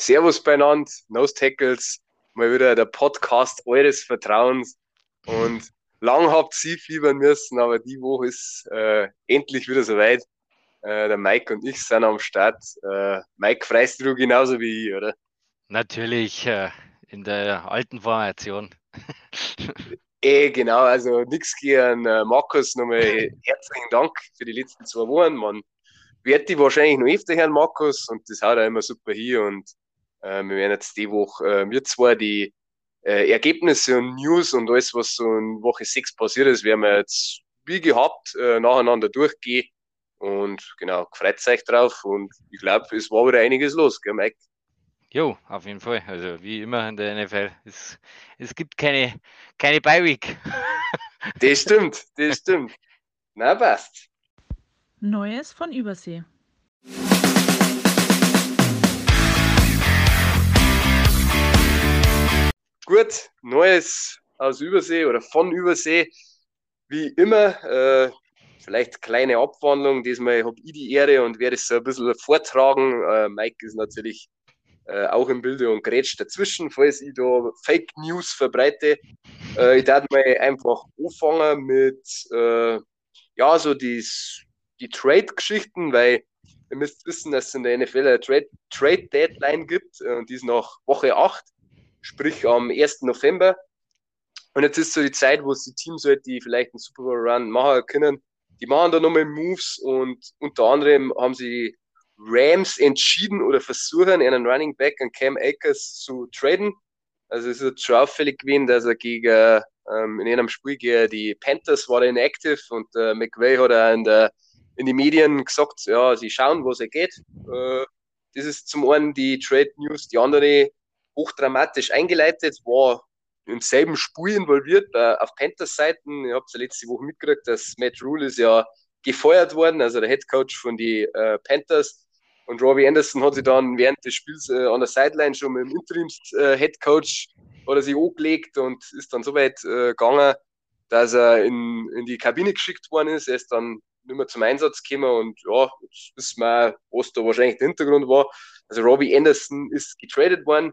Servus beieinander, Nose Tackles, mal wieder der Podcast eures Vertrauens. Und lang habt ihr fiebern müssen, aber die Woche ist äh, endlich wieder soweit. Äh, der Mike und ich sind am Start. Äh, Mike, freust du genauso wie ich, oder? Natürlich, äh, in der alten Formation. eh, genau, also nichts gegen äh, Markus. Nochmal herzlichen Dank für die letzten zwei Wochen. Man wird die wahrscheinlich noch öfter hören, Markus, und das haut auch immer super hier. Und wir werden jetzt die Woche, äh, wir zwar die äh, Ergebnisse und News und alles, was so in Woche 6 passiert ist, werden wir jetzt wie gehabt äh, nacheinander durchgehen. Und genau, freut euch drauf. Und ich glaube, es war wieder einiges los, gell, Mike? Jo, auf jeden Fall. Also wie immer in der NFL. Es, es gibt keine, keine Bye-Week. das stimmt, das stimmt. Na, passt. Neues von Übersee. Gut, Neues aus Übersee oder von Übersee. Wie immer, äh, vielleicht kleine Abwandlung. Diesmal habe ich die Ehre und werde es so ein bisschen vortragen. Äh, Mike ist natürlich äh, auch im Bilde und grätscht dazwischen, falls ich da Fake News verbreite. Äh, ich darf mal einfach anfangen mit, äh, ja, so die, die Trade-Geschichten, weil ihr müsst wissen, dass es in der NFL eine Trade-Deadline gibt und die ist nach Woche 8 sprich am 1. November. Und jetzt ist so die Zeit, wo es die Teams halt, die vielleicht einen Super Bowl Run machen können, die machen da nochmal Moves und unter anderem haben sie Rams entschieden oder versuchen, einen Running Back an Cam Akers zu traden. Also es ist schon auffällig gewesen, dass er gegen, ähm, in einem Spiel gegen die Panthers war er inactive und äh, McVay hat er in, der, in die Medien gesagt, ja, sie schauen, wo es geht. Äh, das ist zum einen die Trade News, die andere hochdramatisch eingeleitet, war im selben Spiel involviert äh, auf Panthers Seiten. Ihr habt es ja letzte Woche mitgekriegt, dass Matt Rule ist ja gefeuert worden, also der Head Coach von die äh, Panthers. Und Robbie Anderson hat sich dann während des Spiels äh, an der Sideline schon mit dem Interims-Head äh, Coach oder sich angelegt und ist dann so weit äh, gegangen, dass er in, in die Kabine geschickt worden ist. Er ist dann nicht mehr zum Einsatz gekommen und ja, jetzt wissen wir, was da wahrscheinlich der Hintergrund war. Also Robbie Anderson ist getradet worden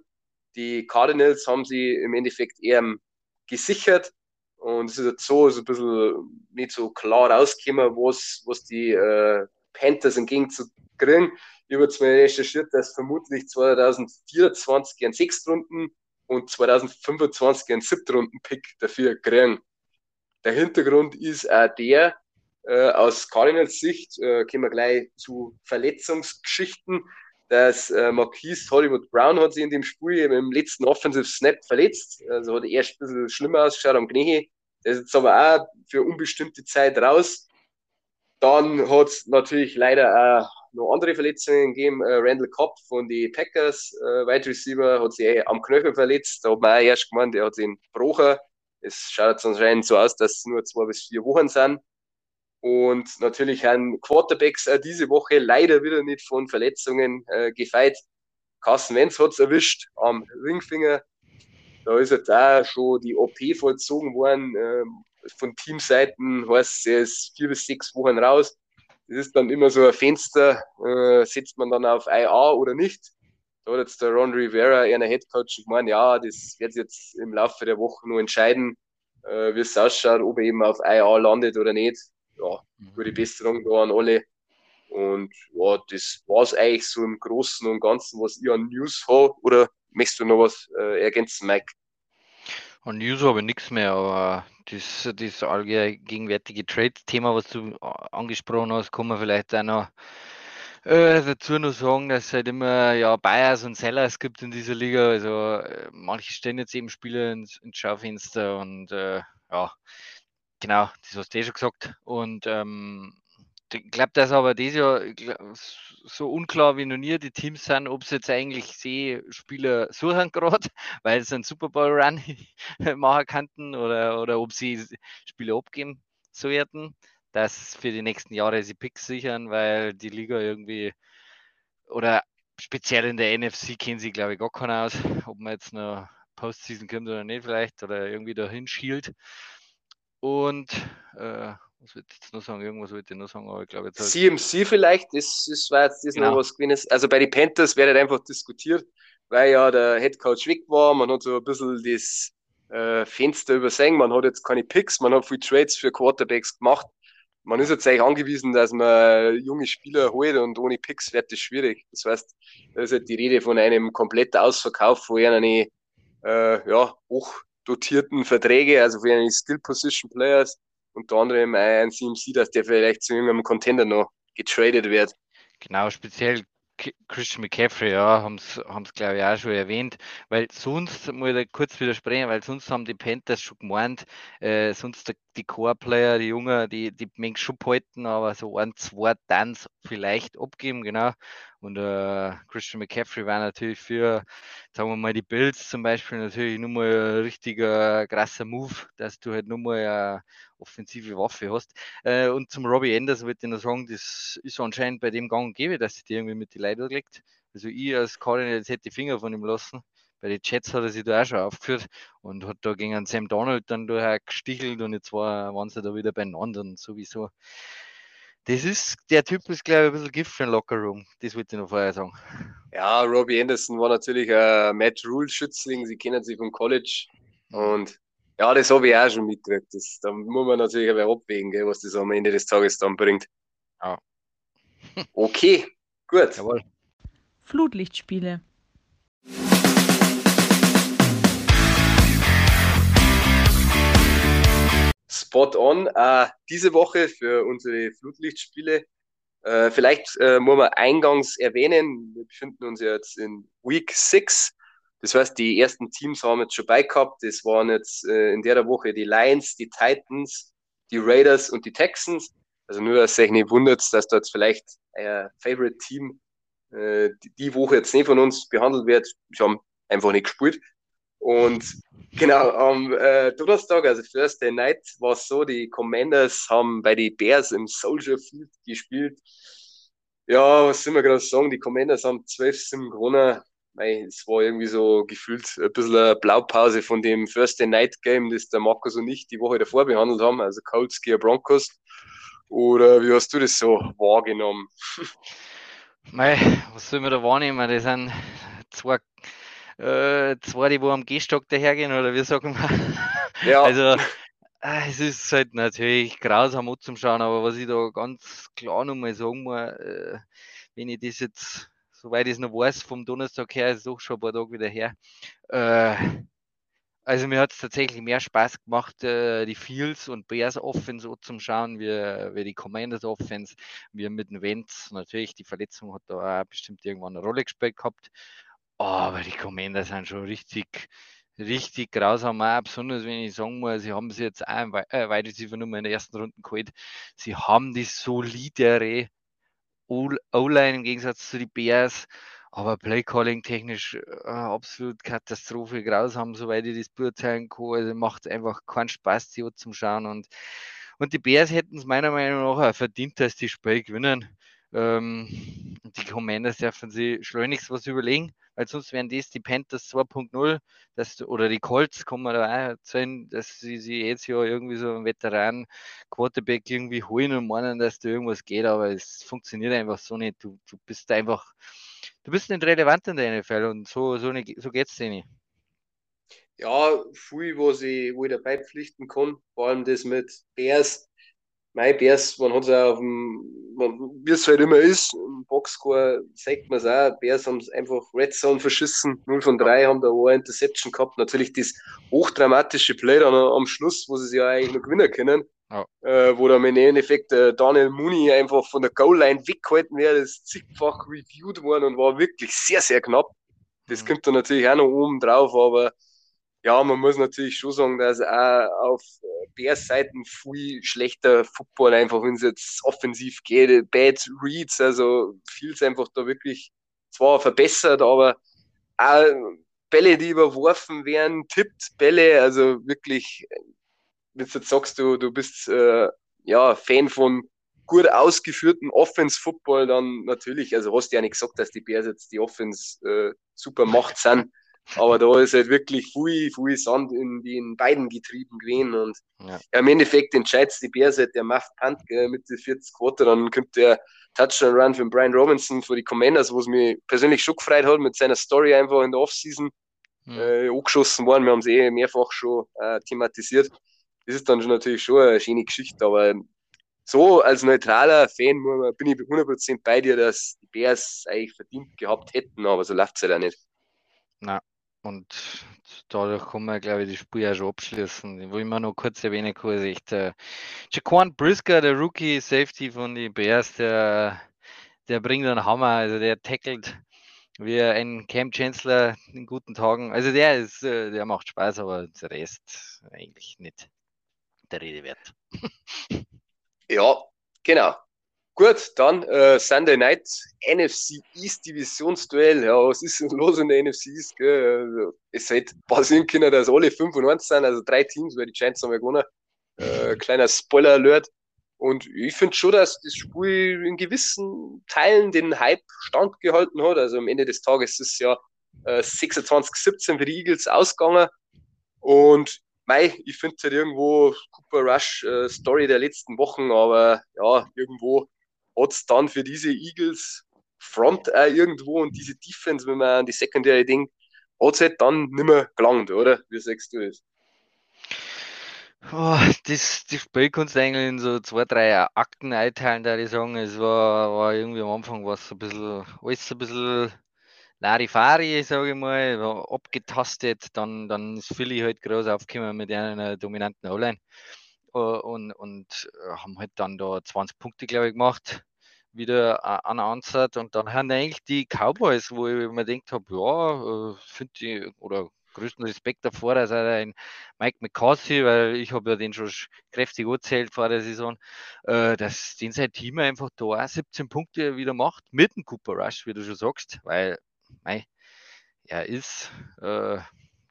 die Cardinals haben sie im Endeffekt eher gesichert und es ist jetzt so, so ein bisschen nicht so klar rausgekommen, was, was die äh, Panthers entgegen zu kriegen. Ich habe jetzt mal recherchiert, dass vermutlich 2024 ein Sechstrunden und 2025 ein Siebtrunden-Pick dafür kriegen. Der Hintergrund ist auch der, äh, aus Cardinals Sicht, äh, kommen wir gleich zu Verletzungsgeschichten dass äh, Marquise Hollywood Brown hat sich in dem Spiel im letzten Offensive Snap verletzt. Also hat erst ein bisschen schlimmer ausgeschaut am Knie. Der ist jetzt aber auch für unbestimmte Zeit raus. Dann hat es natürlich leider auch noch andere Verletzungen gegeben. Äh, Randall Cobb von den Packers, äh, Wide Receiver, hat sich am Knöchel verletzt. Da hat man auch erst gemeint, er hat sich gebrochen. Es schaut jetzt anscheinend so aus, dass es nur zwei bis vier Wochen sind. Und natürlich haben Quarterbacks auch diese Woche leider wieder nicht von Verletzungen äh, gefeit. Carsten Wenz hat es erwischt am Ringfinger. Da ist jetzt auch schon die OP vollzogen worden. Ähm, von Teamseiten heißt er ist vier bis sechs Wochen raus. Das ist dann immer so ein Fenster, äh, setzt man dann auf IA oder nicht. Da hat jetzt der Ron Rivera, einer Headcoach, gemeint, ja, das wird jetzt im Laufe der Woche nur entscheiden, äh, wie es ausschaut, ob er eben auf IA landet oder nicht ja, gute Besserung da an alle. Und ja, das war es eigentlich so im Großen und Ganzen, was ich an News habe. Oder möchtest du noch was äh, ergänzen, Mike? An News habe ich nichts mehr, aber das, das allgegenwärtige Trade-Thema, was du angesprochen hast, kann man vielleicht auch noch äh, dazu noch sagen, dass es halt immer ja, Buyers und Sellers gibt in dieser Liga. Also äh, manche stellen jetzt eben Spieler ins, ins Schaufenster und äh, ja, Genau, das hast du eh schon gesagt. Und ähm, ich glaube, dass aber dieses Jahr so unklar wie noch nie die Teams sind, ob sie jetzt eigentlich sie Spieler suchen gerade, weil sie einen Super Bowl Run machen könnten oder, oder ob sie Spieler abgeben sollten, dass für die nächsten Jahre sie Picks sichern, weil die Liga irgendwie oder speziell in der NFC kennen sie, glaube ich, gar keiner aus, ob man jetzt noch Postseason kommt oder nicht vielleicht oder irgendwie dahin schielt. Und äh, was ich jetzt noch sagen? Irgendwas wollte ich noch sagen, aber ich glaube jetzt. CMC vielleicht, das, das war jetzt das genau. noch was gewesen. Also bei den Panthers wird einfach diskutiert, weil ja der Headcoach weg war. Man hat so ein bisschen das äh, Fenster übersehen. Man hat jetzt keine Picks, man hat viel Trades für Quarterbacks gemacht. Man ist jetzt eigentlich angewiesen, dass man junge Spieler holt und ohne Picks wird das schwierig. Das heißt, da ist halt die Rede von einem kompletten Ausverkauf, wo er eine äh, ja, hochdotierten Verträge, also für eine Skill Position Players, unter anderem ein CMC, dass der vielleicht zu irgendeinem Contender noch getradet wird. Genau, speziell Christian McCaffrey, ja, haben es, glaube ich, auch schon erwähnt, weil sonst, muss ich kurz widersprechen, weil sonst haben die Panthers schon gemeint, äh, sonst die Core-Player, die Jungen, die, die Menge schon halten, aber so ein, zwei Tanz vielleicht abgeben, genau. Und äh, Christian McCaffrey war natürlich für, sagen wir mal, die Bills zum Beispiel natürlich nur mal ein richtiger krasser Move, dass du halt nur mal eine offensive Waffe hast. Äh, und zum Robbie Anders würde ich noch sagen, das ist anscheinend bei dem Gang und gäbe, dass die irgendwie mit die Leute legt. Also ich als Cardinals hätte die Finger von ihm lassen. Bei den Jets hat er sich da auch schon aufgeführt und hat da gegen Sam Donald dann da gestichelt und jetzt war, waren sie da wieder beieinander und sowieso. Das ist, der Typ ist, glaube ich, ein bisschen Gift für ein Lockerroom. Das wollte ich noch vorher sagen. Ja, Robbie Anderson war natürlich ein Matt Rule-Schützling. Sie kennen sich vom College. Mhm. Und ja, das habe ich auch schon mitgekriegt. Das, da muss man natürlich aber abwägen, gell, was das am Ende des Tages dann bringt. Ja. Okay, gut. Jawohl. Flutlichtspiele. Spot on. Äh, diese Woche für unsere Flutlichtspiele. Äh, vielleicht äh, muss man eingangs erwähnen, wir befinden uns jetzt in Week 6. Das heißt, die ersten Teams haben jetzt schon bei gehabt. Das waren jetzt äh, in der Woche die Lions, die Titans, die Raiders und die Texans. Also nur, dass sich nicht wundert, dass dort vielleicht ein Favorite Team äh, die Woche jetzt nicht von uns behandelt wird. Wir haben einfach nicht gespielt. Und genau, am äh, Donnerstag, also Thursday Night, war es so, die Commanders haben bei den Bears im Soldier Field gespielt. Ja, was soll man gerade sagen? Die Commanders haben 12-7 gewonnen. Es war irgendwie so gefühlt ein bisschen eine Blaupause von dem Thursday Night Game, das der Markus und ich die Woche davor behandelt haben, also Colts gegen Broncos. Oder wie hast du das so wahrgenommen? Mei, was soll man da wahrnehmen? Das sind zwei äh, zwei, die wo am Gehstock dahergehen, oder wie sagen wir? Ja. Also, äh, es ist halt natürlich grausam Schauen, aber was ich da ganz klar nochmal sagen muss, äh, wenn ich das jetzt, soweit ich es noch weiß, vom Donnerstag her, ist es doch schon ein paar Tage wieder her, äh, also mir hat es tatsächlich mehr Spaß gemacht, äh, die Fields und Bears Offense zum Schauen, wie, wie die Commanders Offense, wie mit den Vents. Natürlich, die Verletzung hat da auch bestimmt irgendwann eine Rolle gespielt gehabt. Oh, aber die Commander sind schon richtig, richtig grausam. Auch besonders wenn ich sagen muss, sie haben sie jetzt auch äh, Wide Receiver Nummer in der ersten Runde geholt. Sie haben die solidere O-Line im Gegensatz zu den Bears. Aber Playcalling technisch äh, absolut Katastrophe, grausam, soweit ich das beurteilen kann. Also macht einfach keinen Spaß, die zum Schauen. Und, und die Bears hätten es meiner Meinung nach auch verdient, dass die Spiel gewinnen. Ähm, die Commanders dürfen sie schleunigst was überlegen weil sonst wären das die Panthers 2.0 oder die Colts, kann man da auch sein, dass sie, sie jetzt ja irgendwie so einen Veteran Quarterback irgendwie holen und meinen, dass da irgendwas geht, aber es funktioniert einfach so nicht. Du, du bist einfach, du bist nicht relevant in der NFL und so, so, nicht, so geht es dir nicht. Ja, viel, was ich, wo ich dabei pflichten kann, vor allem das mit Bears, mein Bears, man hat es ja auf dem, wie es halt immer ist, im Boxscore sagt man es auch, Bears haben es einfach Red Zone verschissen, 0 von 3 haben da eine Interception gehabt, natürlich das hochdramatische Play dann am Schluss, wo sie sich ja eigentlich noch gewinnen können, ja. äh, wo dann im Endeffekt äh, Daniel Mooney einfach von der Goal-Line weggehalten wäre, das ist zigfach reviewed worden und war wirklich sehr, sehr knapp. Das mhm. kommt dann natürlich auch noch oben drauf, aber ja, man muss natürlich schon sagen, dass auch auf Bears Seiten viel schlechter Football einfach, wenn es jetzt offensiv geht, Bad Reads, also viel einfach da wirklich zwar verbessert, aber auch Bälle, die überworfen werden, tippt Bälle, also wirklich, wenn du jetzt sagst, du, du bist äh, ja Fan von gut ausgeführten Offense-Football, dann natürlich, also hast du ja nicht gesagt, dass die Bears jetzt die Offense äh, super Macht sind. Aber da ist halt wirklich viel, viel Sand in den beiden Getrieben gewesen. Und ja. Ja, im Endeffekt entscheidet die Bears halt der Muff Punt mit den 40 Quote. Dann kommt der Touchdown Run von Brian Robinson für die Commanders, wo es mich persönlich schon gefreut hat mit seiner Story einfach in der Offseason mhm. äh, angeschossen worden. Wir haben es eh mehrfach schon äh, thematisiert. Das ist dann schon natürlich schon eine schöne Geschichte, aber so als neutraler Fan bin ich 100% bei dir, dass die Bears eigentlich verdient gehabt hätten, aber so läuft es halt auch nicht. Na, und dadurch kann man, glaube ich, das Spiel ja schon abschließen. Ich mal noch kurz erwähnen ist echt äh, Jaquan Brisker, der Rookie Safety von den Bears, der, der bringt einen Hammer, also der tackelt wie ein Cam Chancellor in guten Tagen. Also der ist, äh, der macht Spaß, aber der Rest eigentlich nicht der Rede wert. ja, genau. Gut, dann äh, Sunday Night NFC East Divisionsduell. Ja, was ist denn los in der NFC East? Gell? Also, es hätte passieren können, dass alle 5 und 1 sind, also drei Teams, weil die Giants haben ja gewonnen. Äh, kleiner Spoiler-Alert. Und ich finde schon, dass das Spiel in gewissen Teilen den Hype standgehalten hat. Also am Ende des Tages ist es ja äh, 26-17 für die Eagles ausgegangen. Und mei, ich finde halt irgendwo Cooper Rush äh, Story der letzten Wochen, aber ja, irgendwo hat es dann für diese Eagles Front auch irgendwo und diese Defense, wenn man an die Secondary denkt, hat es halt dann nicht mehr gelangt, oder? Wie sagst du das? Oh, das, das Spiel kannst du eigentlich in so zwei, drei Akten einteilen, da ich sagen. Es war, war irgendwie am Anfang was ein bisschen, alles ein bisschen Larifari, sage ich mal, war abgetastet. Dann, dann ist Philly halt groß aufgekommen mit einer dominanten O-Line und, und äh, haben halt dann da 20 Punkte, glaube ich, gemacht wieder an Ansatz und dann haben eigentlich die Cowboys, wo ich mir gedacht habe, ja, äh, finde ich, oder größten Respekt davor, dass er ein Mike McCarthy, weil ich habe ja den schon kräftig erzählt vor der Saison, äh, dass den sein Team einfach da 17 Punkte wieder macht, mit dem Cooper Rush, wie du schon sagst, weil mei, er ist äh,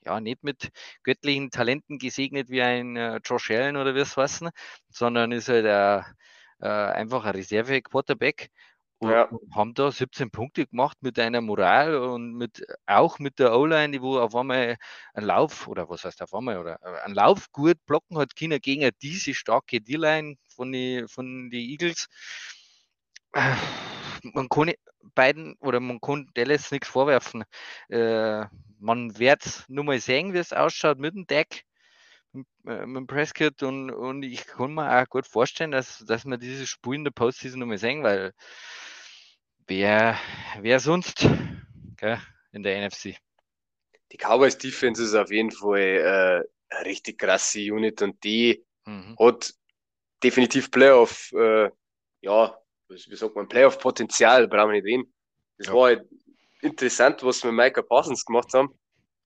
ja, nicht mit göttlichen Talenten gesegnet wie ein äh, Josh Allen oder wie es heißen, sondern ist halt äh, äh, einfach ein Reserve-Quarterback und ja. haben da 17 Punkte gemacht mit einer Moral und mit auch mit der O-Line, die wo auf einmal einen Lauf oder was heißt auf einmal oder äh, einen Lauf gut blocken hat China gegen diese starke D-Line von den von die Eagles. Man kann beiden oder man kann Dallas nichts vorwerfen. Äh, man wird nur mal sehen, wie es ausschaut mit dem Deck, mit, äh, mit dem Prescott und, und ich kann mir auch gut vorstellen, dass, dass wir dieses Spiel in der Postseason noch mal sehen, weil wer, wer sonst gell, in der NFC? Die Cowboys Defense ist auf jeden Fall äh, eine richtig krasse Unit und die mhm. hat definitiv Playoff, äh, ja, wie sagt man, Playoff-Potenzial, brauchen wir nicht reden. Das ja. war halt interessant, was wir mit Micah Parsons gemacht haben.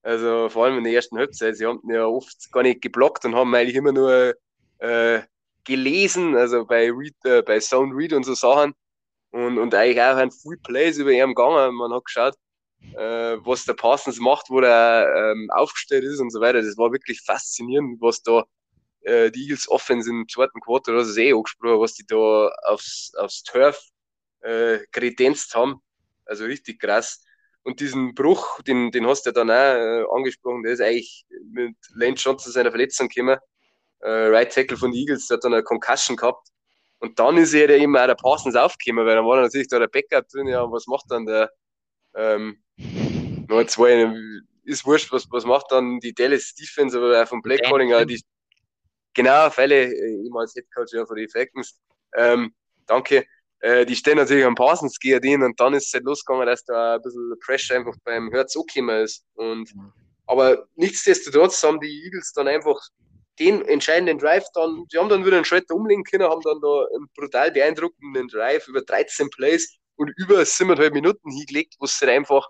Also vor allem in der ersten Halbzeit. Sie haben ja oft gar nicht geblockt und haben eigentlich immer nur äh, gelesen, also bei, Read, äh, bei Sound Read und so Sachen. Und, und eigentlich auch ein Full Plays über ihn gegangen. Man hat geschaut, äh, was der Parsons macht, wo er ähm, aufgestellt ist und so weiter. Das war wirklich faszinierend, was da äh, die Eagles Offense im zweiten Quarter, das ist eh angesprochen, was die da aufs, aufs Turf äh, kredenzt haben. Also richtig krass. Und diesen Bruch, den, den hast du ja dann auch äh, angesprochen, der ist eigentlich mit Lane Johnson seiner Verletzung gekommen. Äh, right Tackle von den Eagles, der hat dann eine Concussion gehabt. Und dann ist er ja eben auch der Parsons aufgekommen, weil dann war natürlich da der Backup drin, ja, was macht dann der ähm, zwei, ist wurscht, was, was macht dann die Dallas Defense, aber auch vom Black Calling, die, genau, Fälle, äh, ich als Head Coach ja, von den Falcons, ähm, danke, äh, die stehen natürlich am Parsons gehen und dann ist es halt losgegangen, dass da ein bisschen Pressure einfach beim Herz angekommen ist. Und, mhm. aber nichtsdestotrotz haben die Eagles dann einfach den entscheidenden Drive dann, die haben dann wieder einen Schritt umlegen können, haben dann da einen brutal beeindruckenden Drive über 13 Plays und über 7,5 Minuten hingelegt, wo es dann einfach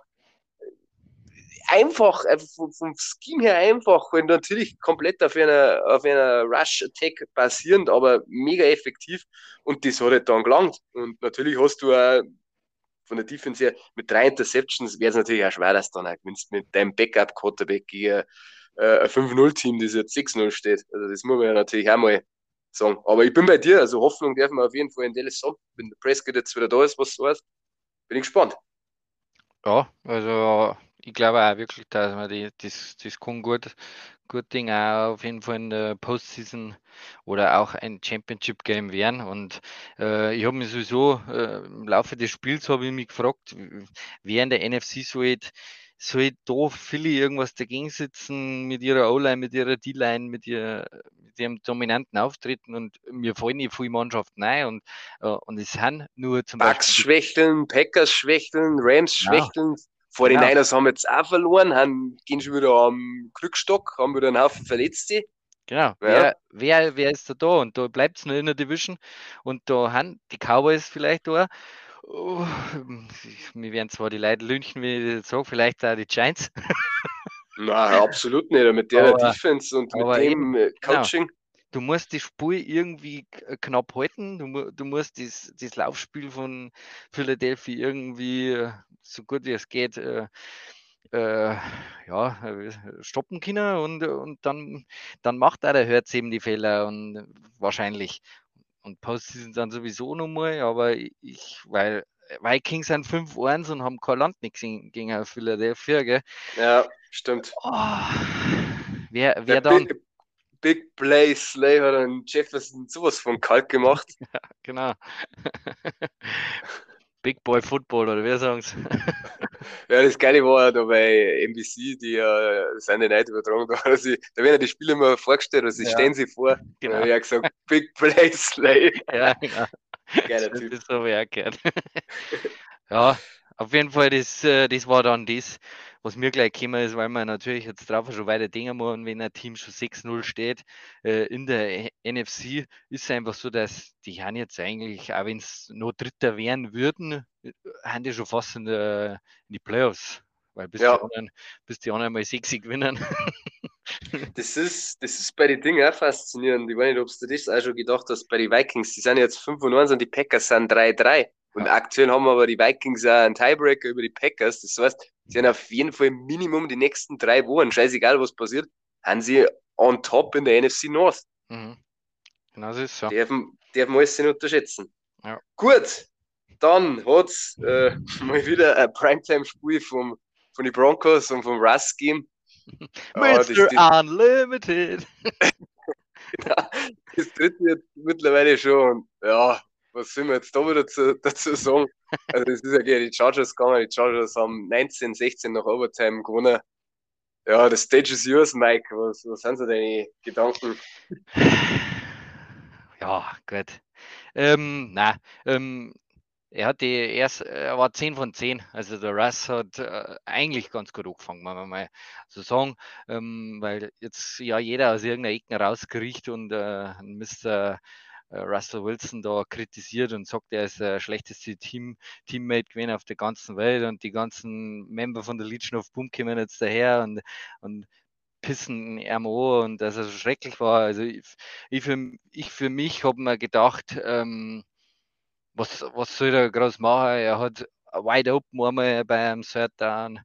einfach, einfach vom, Scheme her einfach und natürlich komplett auf einer, auf einer Rush-Attack basierend, aber mega effektiv und das hat halt dann gelangt. Und natürlich hast du auch von der Defense her mit drei Interceptions wäre es natürlich auch schwer, dass dann auch gewinnst mit deinem Backup-Quarterback gegen äh, ein 5-0-Team, das jetzt 6-0 steht. Also das muss man ja natürlich auch mal sagen. Aber ich bin bei dir, also Hoffnung dürfen wir auf jeden Fall in Dallas haben. Wenn der Prescott jetzt wieder da ist, was so heißt, bin ich gespannt. Ja, also ich glaube auch wirklich, dass man die, das, das kann gut, gut Ding auch auf jeden Fall in der Postseason oder auch ein Championship-Game werden. Und äh, ich habe mich sowieso äh, im Laufe des Spiels habe ich mich gefragt, wer in der NFC soll, soll da Philly irgendwas dagegen sitzen mit ihrer O-Line, mit ihrer D-Line, mit, ihr, mit ihrem dominanten Auftreten und mir fallen nicht viele Mannschaften ein und, äh, und es sind nur zum Bucks Beispiel. schwächeln, Packers schwächeln, Rams Genau. schwächeln. Vor den Genau. Niners haben jetzt auch verloren, haben, gehen schon wieder am Krückstock, haben wieder einen Haufen Verletzte. Genau, wer, wer, wer ist da da? Und da bleibt es nur in der Division. Und da haben die Cowboys vielleicht da. Oh, mir werden zwar die Leute lünchen, wenn ich das sage, vielleicht auch die Giants. Nein, absolut nicht. Mit der Aber- Defense und mit dem äh, genau. Du musst die Spur irgendwie k- knapp halten. Du, du musst das, das Laufspiel von Philadelphia irgendwie äh, so gut wie es geht äh, äh, ja, äh, stoppen können und, und dann, dann macht auch der Herz eben die Fehler und wahrscheinlich. Und Postseason dann sowieso nochmal, aber ich, weil Vikings sind 5-1 und haben kein Land nichts gegen Philadelphia, gell? Ja, stimmt. Oh, wer, Der wer dann? Big, Big Play Slay hat einen Jefferson sowas von kalt gemacht. Genau. Big Boy Football oder wie sagen sie? Ja, das Geile war ja da bei NBC, die ja seine Night übertragen, da, sich, da werden ja die Spiele immer vorgestellt, also sie Ja. stellen sie vor. Genau. Und er hat gesagt, Big Play Slay. Ja, genau. Geiler Das Typ. ist so wie er gehört. Ja, auf jeden Fall, das, äh, das war dann das, was mir gleich gekommen ist, weil man natürlich jetzt drauf schon weiter denken muss, und wenn ein Team schon 6-0 steht äh, in der NFC, ist es einfach so, dass die haben jetzt eigentlich, auch wenn es noch Dritter werden würden, äh, haben die schon fast in, der, in die Playoffs. Weil bis, Ja. die anderen, bis die anderen mal 6 gewinnen. Das ist, das ist bei den Dingen auch faszinierend. Ich weiß nicht, ob du das auch schon gedacht hast, bei den Vikings, die sind jetzt 5 und 1 und die Packers sind 3-3. Und Ja. aktuell haben aber die Vikings auch einen Tiebreaker über die Packers. Das heißt, sie haben auf jeden Fall Minimum die nächsten drei Wochen, scheißegal was passiert, haben sie on top in der NFC North. Mhm. Genau so ist es so. Dürfen, dürfen alles nicht unterschätzen. Ja. Gut, dann hat es äh, mal wieder ein Primetime-Spiel vom, von den Broncos und vom Russ gegeben. Ja, das- Mr. Unlimited. das dritte jetzt mittlerweile schon. Ja, was soll man jetzt da wieder zu, dazu sagen? Also, das ist ja gegen die Chargers gegangen. Die Chargers haben 19, 16 nach Overtime gewonnen. Ja, the stage is yours, Mike. Was, was sind so deine Gedanken? Ja, gut. Ähm, na, ähm, er hat die erst, er war 10 von 10. Also der Russ hat äh, eigentlich ganz gut angefangen, wenn man mal so sagen. Ähm, weil jetzt ja jeder aus irgendeiner Ecke rauskriecht und äh, Mr. äh, Russell Wilson da kritisiert und sagt, er ist der schlechteste Team, Teammate gewesen auf der ganzen Welt und die ganzen Member von der Legion of Boom kommen jetzt daher und, und pissen an und dass er so schrecklich war. Also ich, ich, für, ich für mich habe mir gedacht, ähm, was, was soll er groß machen? Er hat wide open einmal bei einem Third Down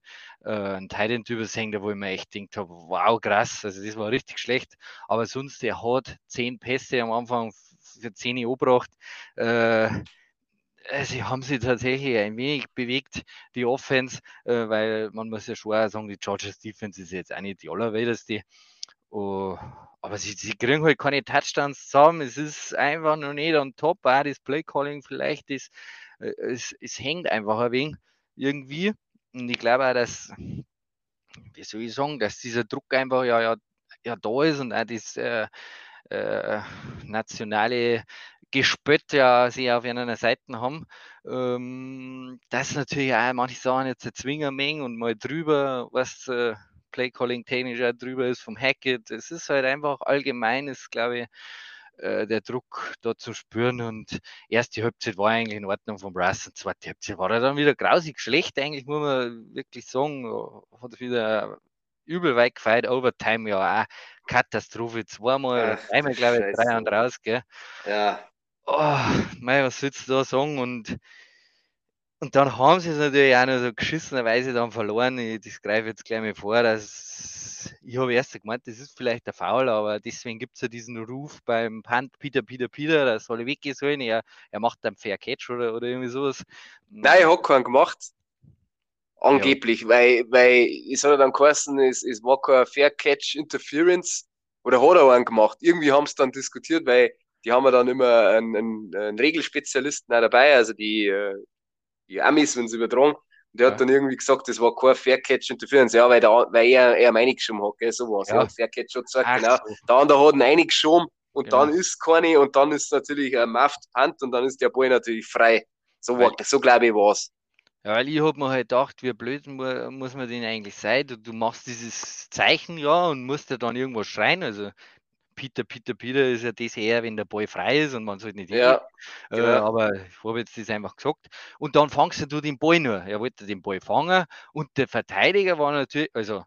äh, einen Titan übersehen, da wo ich mir echt gedacht habe, wow, krass, also das war richtig schlecht. Aber sonst, er hat zehn Pässe am Anfang für 10 angebracht. Äh, sie haben sich tatsächlich ein wenig bewegt, die Offense, äh, weil man muss ja schon auch sagen, die Chargers Defense ist jetzt auch nicht die allerwelteste. Oh, aber sie, sie kriegen halt keine Touchdowns zusammen. Es ist einfach noch nicht on top. Auch das Play-Calling vielleicht ist, äh, es, es hängt einfach ein wenig irgendwie. Und ich glaube auch, dass, wie soll ich sagen, dass dieser Druck einfach ja, ja, ja da ist und auch das äh, äh, nationale Gespött ja sie auf einer Seite haben, ähm, dass natürlich auch manche Sachen jetzt zwingen mengen und mal drüber, was äh, Playcalling technisch auch drüber ist vom Hackett. Es ist halt einfach allgemein, ist glaube ich, äh, der Druck da zu spüren. Und erste Halbzeit war eigentlich in Ordnung vom Brass und zweite Halbzeit war er dann wieder grausig schlecht, eigentlich muss man wirklich sagen, hat wieder übel weit gefeiert, Overtime ja auch Katastrophe, zweimal, Ach, dreimal glaube ich, drei und raus, gell. Ja, Oh, mei, was sollst du da sagen? Und, und dann haben sie es natürlich auch noch so geschissenerweise dann verloren. Ich, das greife ich jetzt gleich mal vor, dass ich habe erst gemeint, das ist vielleicht der Foul, aber deswegen gibt es ja diesen Ruf beim Punt Peter, Peter, Peter, da soll er weggehen sollen. Er, er macht einen Fair Catch oder, oder irgendwie sowas. nein, er hat keinen gemacht. Angeblich, ja. weil, weil es hat ja dann geheißen, es, es war kein Fair Catch Interference oder hat er einen gemacht. Irgendwie haben sie dann diskutiert, weil die haben ja dann immer einen, einen, einen Regelspezialisten auch dabei, also die, äh, die Amis, wenn sie übertragen. Und der ja. hat dann irgendwie gesagt, das war kein Fair Catch Interference. Ja, weil, der, weil er, er meine geschoben hat, gell, sowas. Ja. ja. Fair Catch hat gesagt, Ach, genau. So. Der andere hat ihn eingeschoben und genau. dann ist keine und dann ist natürlich ein Muffed Punt und dann ist der Ball natürlich frei. So, war, so glaube ich war es. Ja, weil ich habe mir halt gedacht, wie blöd mu muss man den eigentlich sein? Du, du machst dieses Zeichen ja und musst ja dann irgendwas schreien. Also Peter, Peter, Peter ist ja das eher, wenn der Ball frei ist und man sollte nicht ja, äh, genau. äh, Aber ich habe jetzt das einfach gesagt. Und dann fangst du den Ball nur. Er wollte den Ball fangen und der Verteidiger war natürlich, also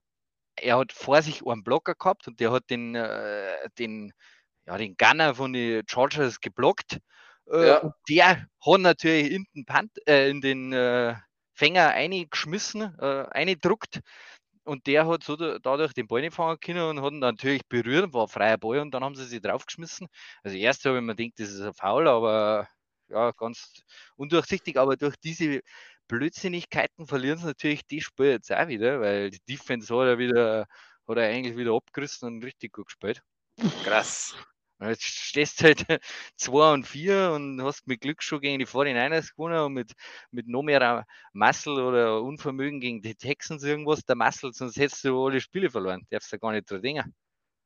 er hat vor sich einen Blocker gehabt und der hat den, äh, den, ja, den Gunner von den Chargers geblockt. Äh, ja. Der hat natürlich in den, Pant, äh, in den äh, Fänger eingeschmissen, äh, eingedruckt. Und der hat so dadurch den Ball nicht fangen können und hat ihn natürlich berührt, war freier Ball und dann haben sie sich draufgeschmissen. Also erst habe ich mir gedacht, das ist ein Foul, aber ja, ganz undurchsichtig. Aber durch diese Blödsinnigkeiten verlieren sie natürlich die Spiel jetzt auch wieder, weil die Defense hat er wieder, hat er eigentlich wieder abgerissen und richtig gut gespielt. Krass. Jetzt stehst du halt 2 und 4 und hast mit Glück schon gegen die 49ers gewonnen und mit, mit noch mehr Muscle oder Unvermögen gegen die Texans irgendwas, der Muscle, sonst hättest du alle Spiele verloren. Darfst du gar nicht dran denken.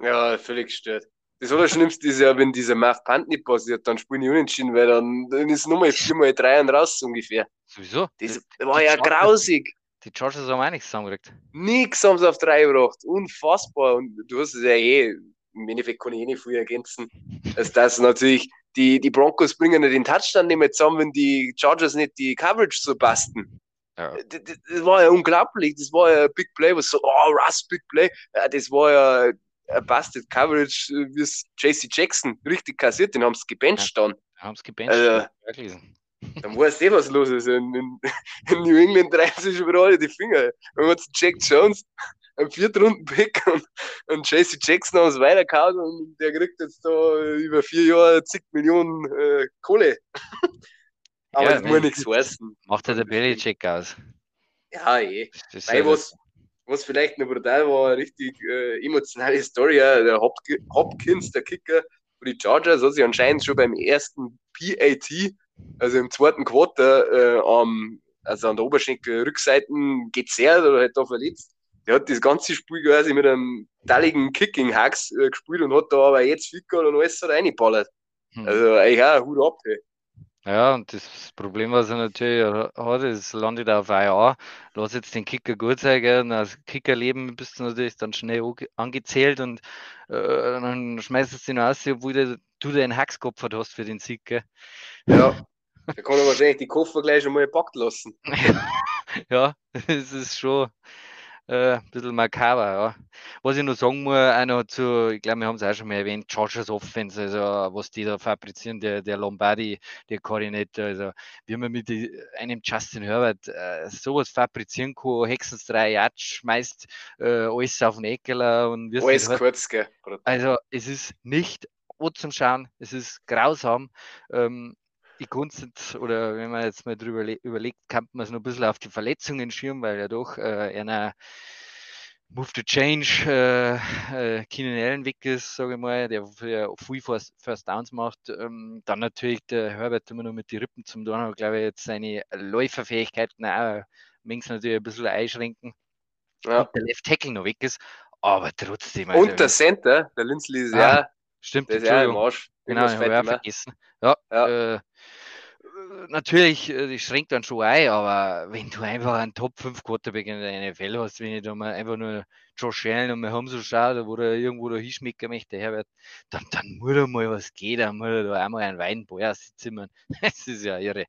Ja, völlig gestört. Das Allerschlimmste ist ja, wenn dieser Muff Punt nicht passiert, dann spielen die unentschieden, weil dann, dann ist nochmal 4 mal 3 und raus ungefähr. Sowieso. Das die, war ja grausig. Die Chargers haben auch nichts zusammengekriegt. Nix haben sie auf 3 gebracht. Unfassbar. Und du hast es ja eh im Endeffekt kann ich eh nicht viel ergänzen, dass natürlich die, die Broncos bringen nicht den Touchdown nicht mehr zusammen, wenn die Chargers nicht die Coverage so basten. Ja. Das, das, war ja unglaublich. Das war ja ein Big Play, was so, oh, Russ, Big Play. Ja, das war ja ein Busted Coverage, wie es JC Jackson richtig kassiert, den haben sie gebencht dann. Haben sie gebencht. Also, dann weißt du eh, was los ist. In, in, in New England reißen sich überall die Finger. Wenn man jetzt Jack Jones einen Viertrunden-Pick und, und JC Jackson es weitergehauen und der kriegt jetzt da über vier Jahre zig Millionen äh, Kohle. Aber ja, das muss nichts heißen. Macht ja der Belichick aus. Ja, eh. Weil was, was vielleicht noch brutal war, eine richtig äh, emotionale Story, der Hop Hopkins, der Kicker für die Chargers, hat sich anscheinend schon beim ersten PAT, also im zweiten Quarter, äh, am, also an der Oberschenkel-Rückseiten gezerrt oder halt da verletzt der hat das ganze Spiel quasi mit einem dalligen Kicking Hacks äh, gespielt und hat da aber jetzt gehabt und alles so reingeballert. Hm. Also eigentlich auch Hut ab. Hey. Ja, und das Problem, was er natürlich hat, ist, landet auf IR. Lass jetzt den Kicker gut sein, gell? Und als Kickerleben bist du natürlich dann schnell angezählt und äh, dann schmeißt du den aus, obwohl du den Hacks geopfert hast für den Sieg. Gell? Ja, da kann er wahrscheinlich die Koffer gleich schon mal gepackt lassen. ja, das ist schon äh, ein bisschen makaber, ja. Was ich noch sagen muss, einer zu, ich glaube, wir haben es auch schon mal erwähnt, Chargers Offense, also was die da fabrizieren, der, der Lombardi, der Koordinator, also wie man mit die, einem Justin Herbert äh, sowas fabrizieren kann, Hexens drei Yards schmeißt, äh, alles auf den Eckeler und Alles kurz, gell? Also es ist nicht zum Schauen, es ist grausam. Ähm, die Kunst oder wenn man jetzt mal drüber überlegt, kann man es noch ein bisschen auf die Verletzungen schirmen, weil ja doch äh, einer Move to Change äh, äh, Keenan Allen weg ist, sage ich mal, der für viel First, First Downs macht. Ähm, dann natürlich der Herbert immer noch mit den Rippen zum Dorn, aber glaube ich jetzt seine Läuferfähigkeiten auch natürlich ein bisschen einschränken. Ja. Und der Left Tackle noch weg ist, aber trotzdem. Also, Und der Center, der Linsley ist ah, ja, stimmt, der ist ja im Arsch. Genau, ich habe vergessen. Ja, ja. Äh, natürlich, äh, das schränkt dann schon ein, aber wenn du einfach einen Top 5 Quarterback in der NFL hast, wenn ich da mal einfach nur Josh Allen und wir haben so schaut, wo der irgendwo da hinschmecken möchte, Herbert, dann, dann muss da mal was gehen, dann muss er da einmal ein Weinbauer zimmern. Das ist ja irre.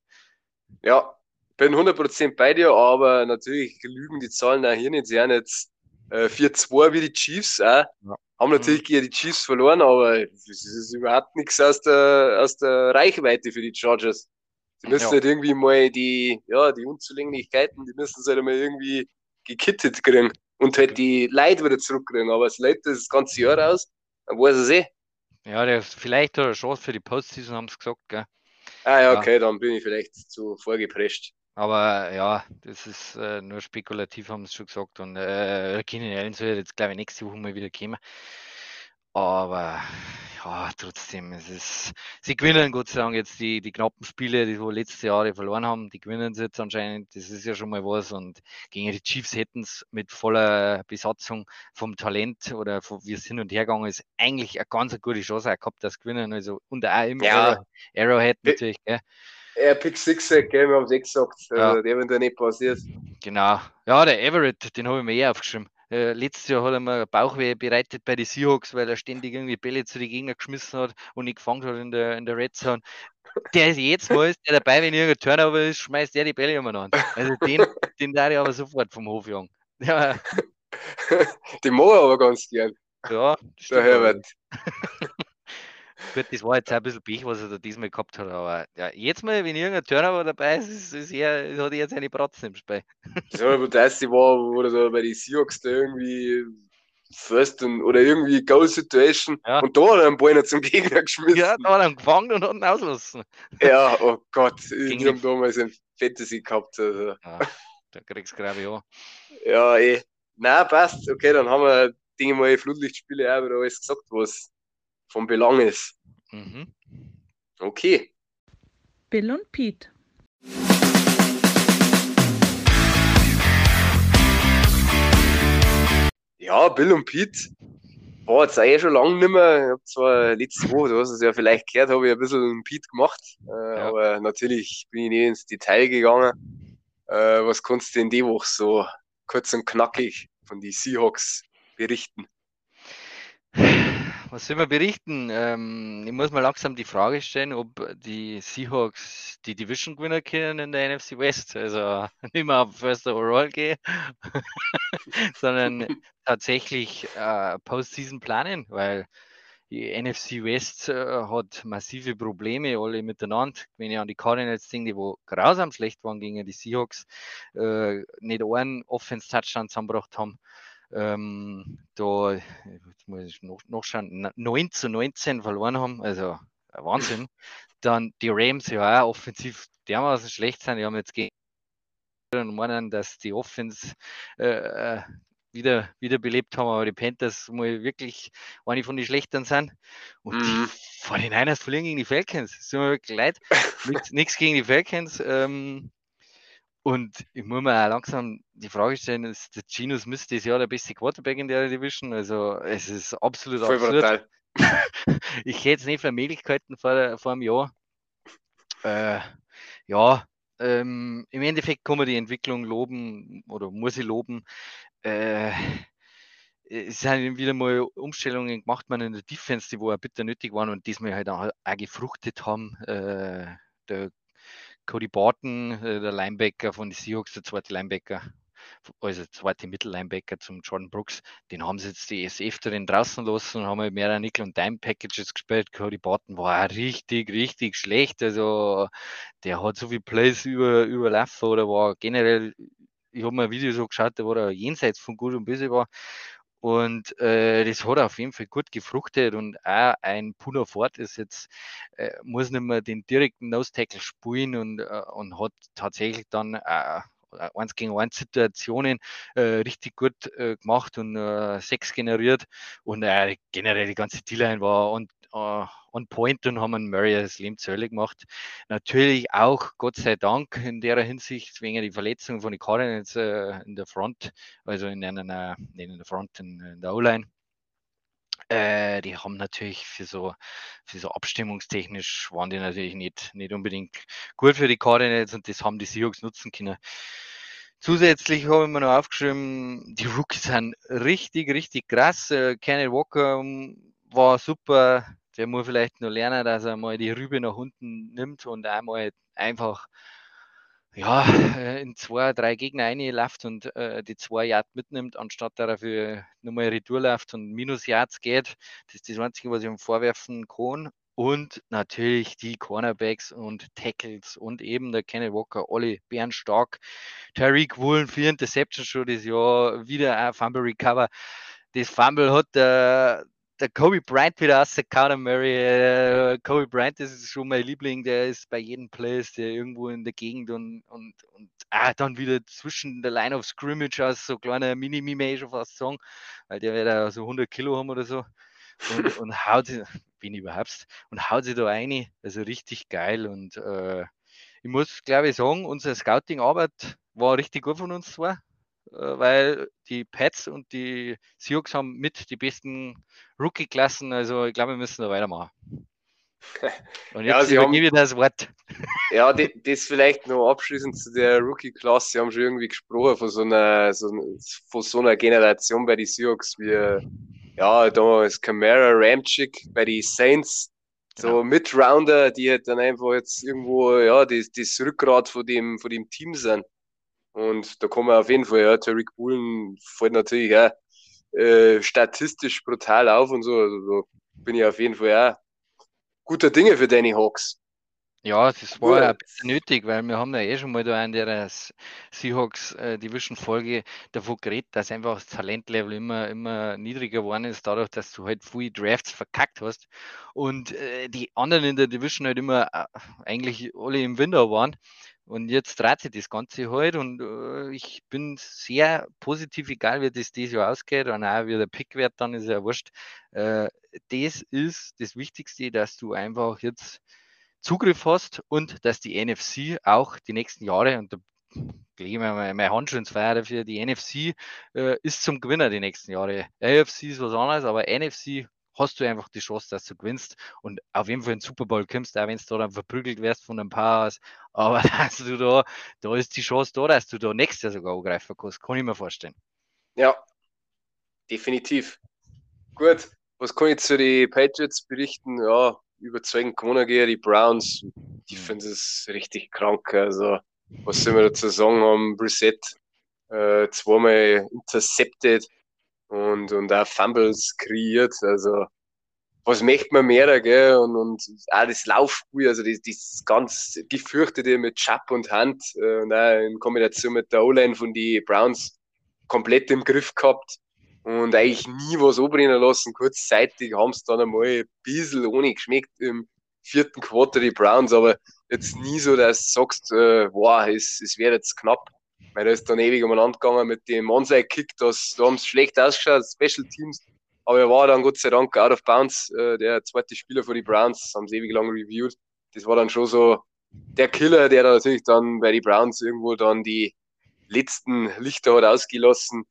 Ja, bin 100% bei dir, aber natürlich lügen die Zahlen auch hier nicht. Sie haben jetzt äh, 4-2 wie die Chiefs auch. Ja. Haben natürlich mhm. gegen die Chiefs verloren, aber es ist überhaupt nichts aus der, aus der Reichweite für die Chargers. Die müssen ja. halt irgendwie mal die, ja, die Unzulänglichkeiten, die müssen sie halt mal irgendwie gekittet kriegen und halt die Leute wieder zurückkriegen. Aber es läuft das ganze Jahr aus, dann weiß es eh. Ja, der vielleicht hat eine Chance für die Postseason, haben sie gesagt, gell? Ah ja, okay, ja. dann bin ich vielleicht zu vorgeprescht. Aber ja, das ist äh, nur spekulativ, haben sie schon gesagt. Und äh, Keenan Allen soll jetzt, glaube ich, nächste Woche mal wieder kommen. Aber ja, trotzdem, es ist, sie gewinnen Gott sei Dank jetzt die, die knappen Spiele, die wir letzte Jahre verloren haben, die gewinnen sie jetzt anscheinend. Das ist ja schon mal was. Und gegen die Chiefs hätten es mit voller Besatzung vom Talent oder von, wie es hin und her gegangen ist, eigentlich eine ganz gute Chance gehabt, das gewinnen. Also, und auch im ja. Arrowhead natürlich. Gell. Er Pick 6, gell, wir haben es eh gesagt. Ja. Also, der, wenn da nicht passiert. Genau. Ja, der Everett, den habe ich mir eh aufgeschrieben. Äh, letztes Jahr hat er mir Bauchweh bereitet bei den Seahawks, weil er ständig irgendwie Bälle zu den Gegner geschmissen hat und nicht gefangen hat in der, in der Red Zone. Der ist jetzt mal ist der dabei, wenn irgendein Turnover ist, schmeißt er die Bälle umeinander. Also den, den darf ich aber sofort vom Hof jagen. Ja. Den mag er aber ganz gern. Ja, der Herbert. Gut, das war jetzt auch ein bisschen Pech, was er da diesmal gehabt hat, aber ja, jetzt mal, wenn irgendein Turnover dabei ist, ist, ist er, hat er jetzt eine Bratzen im Spiel. Das war das war, wo er da bei den Seahawks da irgendwie First und, oder irgendwie Goal Situation ja. und da hat er einen Ball zum Gegner geschmissen. Ja, da hat er ihn gefangen und hat ihn auslassen. Ja, oh Gott, wir haben damals ein Fantasy gehabt. Also. Ja, da kriegst du glaube ich auch. Ja, eh. Na, passt. Okay, dann haben wir Dinge mal Flutlichtspiele auch wieder alles gesagt, was von Belang ist. Mhm. Okay. Bill und Pete. Ja, Bill und Pete. War jetzt eh schon lange nicht mehr. Ich habe zwar letzte Woche, du hast es ja vielleicht gehört, habe ich ein bisschen Pete gemacht. Äh, ja. Aber natürlich bin ich nicht ins Detail gegangen. Äh, was kannst du in die Woche so kurz und knackig von den Seahawks berichten? Was soll man berichten? Ähm, ich muss mal langsam die Frage stellen, ob die Seahawks die Division gewinnen können in der NFC West. Also nicht mehr auf First Overall gehen, sondern tatsächlich äh, Postseason planen, weil die NFC West äh, hat massive Probleme, alle miteinander. Wenn ich an die Cardinals denke, die wo grausam schlecht waren gegen die Seahawks, äh, nicht einen Offense-Touchdown zusammengebracht haben. Ähm, da jetzt muss ich noch, noch schauen, 9 zu 19 verloren haben, also Wahnsinn. Dann die Rams ja auch offensiv dermaßen schlecht sind, die haben jetzt gegen und meinen, dass die Offense äh, äh wieder, wiederbelebt haben, aber die Panthers mal wirklich eine von den schlechten sind. Und mhm. vor den Niners verlieren gegen die Falcons. Tut mir wirklich leid. Nichts gegen die Falcons. Ähm, und ich muss mir auch langsam die Frage stellen, ist der Gino müsste das Jahr der beste Quarterback in der Division? Also es ist absolut Voll absurd. ich hätte jetzt nicht für Möglichkeiten vor, vor einem Jahr. Äh, ja, ähm, im Endeffekt kann man die Entwicklung loben oder muss ich loben. Äh, es sind wieder mal Umstellungen gemacht worden in der Defense, die wo bitter nötig waren und diesmal halt auch, auch gefruchtet haben. Äh, der Cody Barton, äh, der Linebacker von den Seahawks, der zweite Linebacker, also der zweite Mittellinebacker zum Jordan Brooks, den haben sie jetzt die SF drin draußen lassen und haben halt mehrere Nickel- und Dime-Packages gespielt. Cody Barton war richtig, richtig schlecht. Also der hat so viele Plays über, überlaufen oder war generell, ich habe mir ein Video so geschaut, der war jenseits von gut und böse war. Und äh, das hat auf jeden Fall gut gefruchtet und auch ein Puna Ford ist jetzt, äh, muss nicht mehr den direkten Nose-Tackle spielen und, äh, und hat tatsächlich dann äh, eins gegen eins Situationen äh, richtig gut äh, gemacht und äh, sechs generiert und äh, generell die ganze D-Line war und uh, on point und haben Murray das Leben Hölle gemacht. Natürlich auch, Gott sei Dank, in der Hinsicht, wegen der Verletzung von den Cardinals äh, in der Front, also in, einer, in der Front, in, in der O-Line. Äh, die haben natürlich für so, für so abstimmungstechnisch waren die natürlich nicht, nicht unbedingt gut für die Cardinals und das haben die Seahawks nutzen können. Zusätzlich habe ich mir noch aufgeschrieben, die Rookies sind richtig, richtig krass. Äh, Kenny Walker ähm, war super der muss vielleicht nur lernen, dass er mal die Rübe nach unten nimmt und einmal einfach ja, äh, in zwei, drei Gegner reinläuft und äh, die zwei Yards mitnimmt, anstatt dass er für nochmal Retour läuft und minus Yards geht. Das ist das Einzige, was ich ihm vorwerfen kann. Und natürlich die Cornerbacks und Tackles und eben der Kenny Walker, alle bärenstark. Tariq Woolen, vier Interceptions schon das Jahr, wieder ein Fumble Recover. Das Fumble hat der der Kobe Bryant wieder aus, der Conor Murray. Äh, Kobe Bryant, ist schon mein Liebling, der ist bei jedem Place, der irgendwo in der Gegend und, und, und ah, dann wieder zwischen der Line of Scrimmage aus so kleiner Mini-Mime schon fast sagen, weil der wird ja so 100 Kilo haben oder so und, und haut sie, bin überhaupt, und haut sie da rein. Also richtig geil und äh, ich muss glaube ich sagen, unsere Scouting-Arbeit war richtig gut von uns zwei. Äh, weil die Pets und die Seahawks haben mit die besten Rookie-Klassen. Also ich glaube, wir müssen da weitermachen. Und jetzt ja, übergebe ich das Wort. Ja, die, das vielleicht noch abschließend zu der Rookie-Klasse. Sie haben schon irgendwie gesprochen von so einer, so, von so einer Generation bei den Seahawks wie, ja, da ist Camara Ramchick bei den Saints. So genau. Mitrounder, die halt dann einfach jetzt irgendwo, ja, das, das Rückgrat von dem, von dem Team sind. Und da kommen wir auf jeden Fall, ja, Tariq Bullen fällt natürlich auch äh, statistisch brutal auf und so. Also da bin ich auf jeden Fall auch guter Dinge für Danny Hawks. Ja, das war ja ein bisschen nötig, weil wir haben ja eh schon mal da in der Seahawks äh, Division Folge davon geredet, dass einfach das Talentlevel immer, immer niedriger geworden ist, dadurch, dass du halt viele Drafts verkackt hast und äh, die anderen in der Division halt immer äh, eigentlich alle im Winter waren. Und jetzt dreht sich das Ganze halt und äh, ich bin sehr positiv, egal wie das dieses Jahr ausgeht und auch wie der Pick wird, dann ist ja wurscht. Äh, das ist das Wichtigste, dass du einfach jetzt Zugriff hast und dass die NFC auch die nächsten Jahre, und da lege ich mir meine Handschuhe ins Feuer dafür, die NFC äh, ist zum Gewinner die nächsten Jahre. AFC ist was anderes, aber NFC hast du einfach die Chance, dass du gewinnst und auf jeden Fall in den Super Bowl kommst, auch wenn du da dann verprügelt wirst von ein paar aus. Aber dass du da, da ist die Chance da, dass du da nächstes Jahr sogar angreifen kannst, kann ich mir vorstellen. Ja, definitiv. Gut, was kann ich zu den Patriots berichten? Ja, überzeugend gewonnen gehen, die Browns, die finden es richtig krank. Also, was soll man dazu sagen haben? Brissett äh, zweimal intercepted, und, und auch Fumbles kreiert. Also, was möchte man mehr, gell? Und, und auch das Laufspiel, also das, das ganz gefürchtete mit Chap und Hand äh, und auch in Kombination mit der O-Line von die Browns komplett im Griff gehabt und eigentlich nie was abbrennen lassen. Kurzzeitig haben es dann einmal ein bisschen ohne geschmeckt im vierten Quarter die Browns, aber jetzt nie so, dass du sagst, äh, wow, es, es wäre jetzt knapp. Weil da ist dann ewig umeinander gegangen mit dem Onside-Kick, das, da haben es schlecht ausgeschaut, Special Teams. Aber er war dann Gott sei Dank out of bounds, äh, der zweite Spieler für die Browns, haben sie ewig lang reviewed. Das war dann schon so der Killer, der da natürlich dann bei den Browns irgendwo dann die letzten Lichter hat ausgelassen.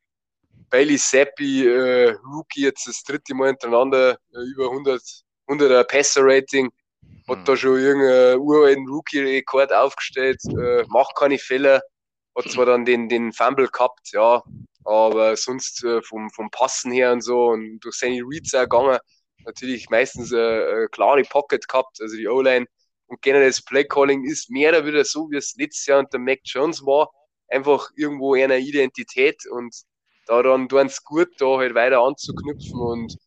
Bailey Seppi, äh, Rookie, jetzt das dritte Mal hintereinander, äh, über 100, 100er Passer-Rating, hat hm. da schon irgendeinen uralten Rookie-Rekord aufgestellt, äh, macht keine Fehler, hat zwar dann den, den Fumble gehabt, ja, aber sonst äh, vom, vom Passen her und so und durch seine Reads auch gegangen, natürlich meistens äh, eine klare Pocket gehabt, also die O-Line. Und generell das Play-Calling ist mehr oder weniger so, wie es letztes Jahr unter Mac Jones war, einfach irgendwo eine Identität und daran tun es gut, da halt weiter anzuknüpfen und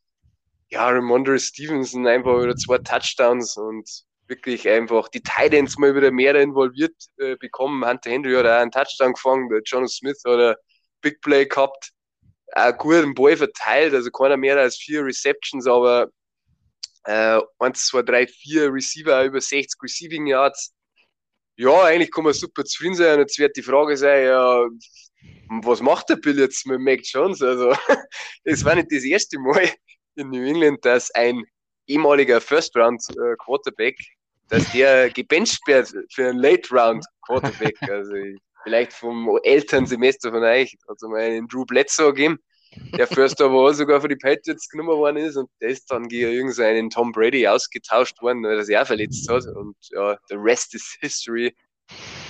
ja, Ramondre Stevenson einfach wieder zwei Touchdowns und wirklich einfach die Titans mal wieder mehr involviert äh, bekommen. Hunter Henry hat auch einen Touchdown gefangen, der John Smith hat ein Big Play gehabt, auch gut den Ball verteilt, also keiner mehr als vier Receptions, aber äh, 1, 2, 3, 4 Receiver über 60 Receiving Yards. Ja, eigentlich kann man super zufrieden sein. Und jetzt wird die Frage sein, ja, was macht der Bill jetzt mit Mac Jones? Also, es war nicht das erste Mal in New England, dass ein ehemaliger First Round äh, Quarterback dass der gebencht wird für einen Late Round Quarterback. Also vielleicht vom Elternsemester von euch, also mal einen Drew Bledsoe gegeben, der First Overall sogar für die Patriots genommen worden ist und der ist dann gegen irgendeinen Tom Brady ausgetauscht worden, weil er sich auch verletzt hat. Und ja, the rest is history.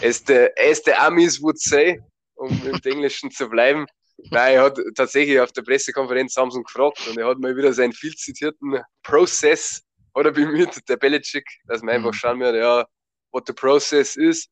As the, as the Amis would say, um im Englischen zu bleiben. Nein, er hat tatsächlich auf der Pressekonferenz Samsung gefragt und er hat mal wieder seinen viel zitierten Process oder bemüht, der Belichick, dass man einfach mhm. schauen wird, ja, what the process ist.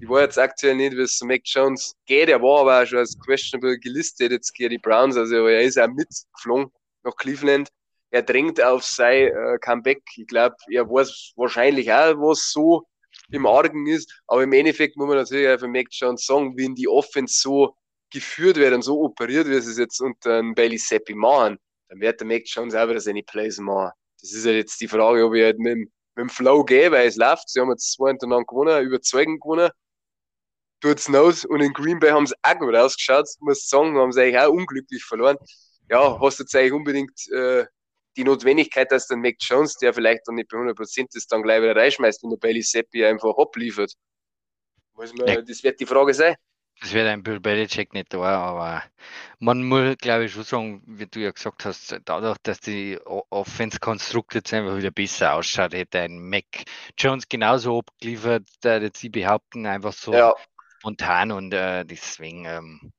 Ich war jetzt aktuell nicht, wie es Mac Jones geht. Er war aber auch schon als questionable gelistet jetzt gegen die Browns. Also er ist auch mitgeflogen nach Cleveland. Er drängt auf sein äh, Comeback. Ich glaube, er weiß wahrscheinlich auch, was so im Argen ist. Aber im Endeffekt muss man natürlich auch für Mac Jones sagen, wenn die Offense so geführt wird und so operiert, wie sie es jetzt unter Bailey Seppi machen, dann wird der Mac Jones auch wieder seine Plays machen. Das ist ja jetzt die Frage, ob ich halt mit, mit dem Flow gehe, weil es läuft. Sie haben jetzt zwei hintereinander gewonnen, überzeugend gewonnen. Tut's aus. Und in Green Bay haben sie auch gut ausgeschaut, muss sagen, haben sie eigentlich auch unglücklich verloren. Ja, hast du jetzt eigentlich unbedingt äh, die Notwendigkeit, dass dann Mac Jones, der vielleicht noch nicht bei 100% ist, dann gleich wieder reinschmeißt, wenn der Bailey Seppi einfach abliefert. Muss man, ja. Das wird die Frage sein. Das wird ein Bill Belichick nicht da, aber man muss, glaube ich, schon sagen, wie du ja gesagt hast, dadurch, dass die Offense-Konstrukt jetzt einfach wieder besser ausschaut, hätte ein Mac Jones genauso abgeliefert, jetzt sie behaupten, einfach so ja. spontan und äh, deswegen ähm,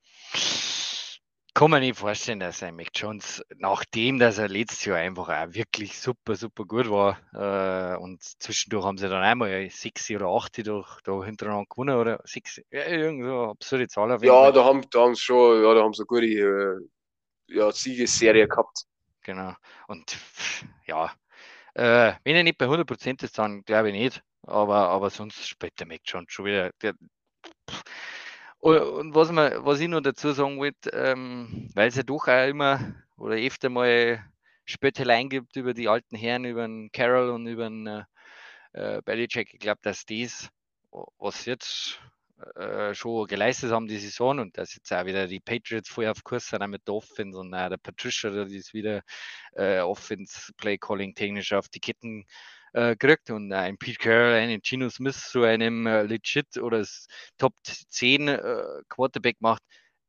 kann man nicht vorstellen, dass ein Mac Jones, nachdem dass er letztes Jahr einfach auch wirklich super, super gut war äh, und zwischendurch haben sie dann einmal sechs oder acht durch, da hintereinander gewonnen oder sechs, ja, irgend so absurde Zahl auf jeden Ja, Fall. da haben, da haben sie schon, ja, da haben sie eine gute äh, ja, Siegesserie gehabt. Genau. Und ja, äh, wenn er nicht bei 100% ist, dann glaube ich nicht. Aber, aber sonst spielt der Mac Jones schon wieder. Der, pff, und was, man, was ich noch dazu sagen wollte, ähm, weil es ja doch auch immer oder öfter mal Spötteleien gibt über die alten Herren, über den Carroll und über den äh, äh Belichick. Ich glaube, dass das, was jetzt äh, schon geleistet haben die Saison und dass jetzt auch wieder die Patriots vorher auf Kurs sind, auch mit der Offense und auch der Patricia, der ist wieder äh, Offense Play Calling technisch auf die Ketten äh, gekriegt und ein Pete Carroll, einen Gino Smith zu einem äh, legit oder Top 10 äh, Quarterback macht,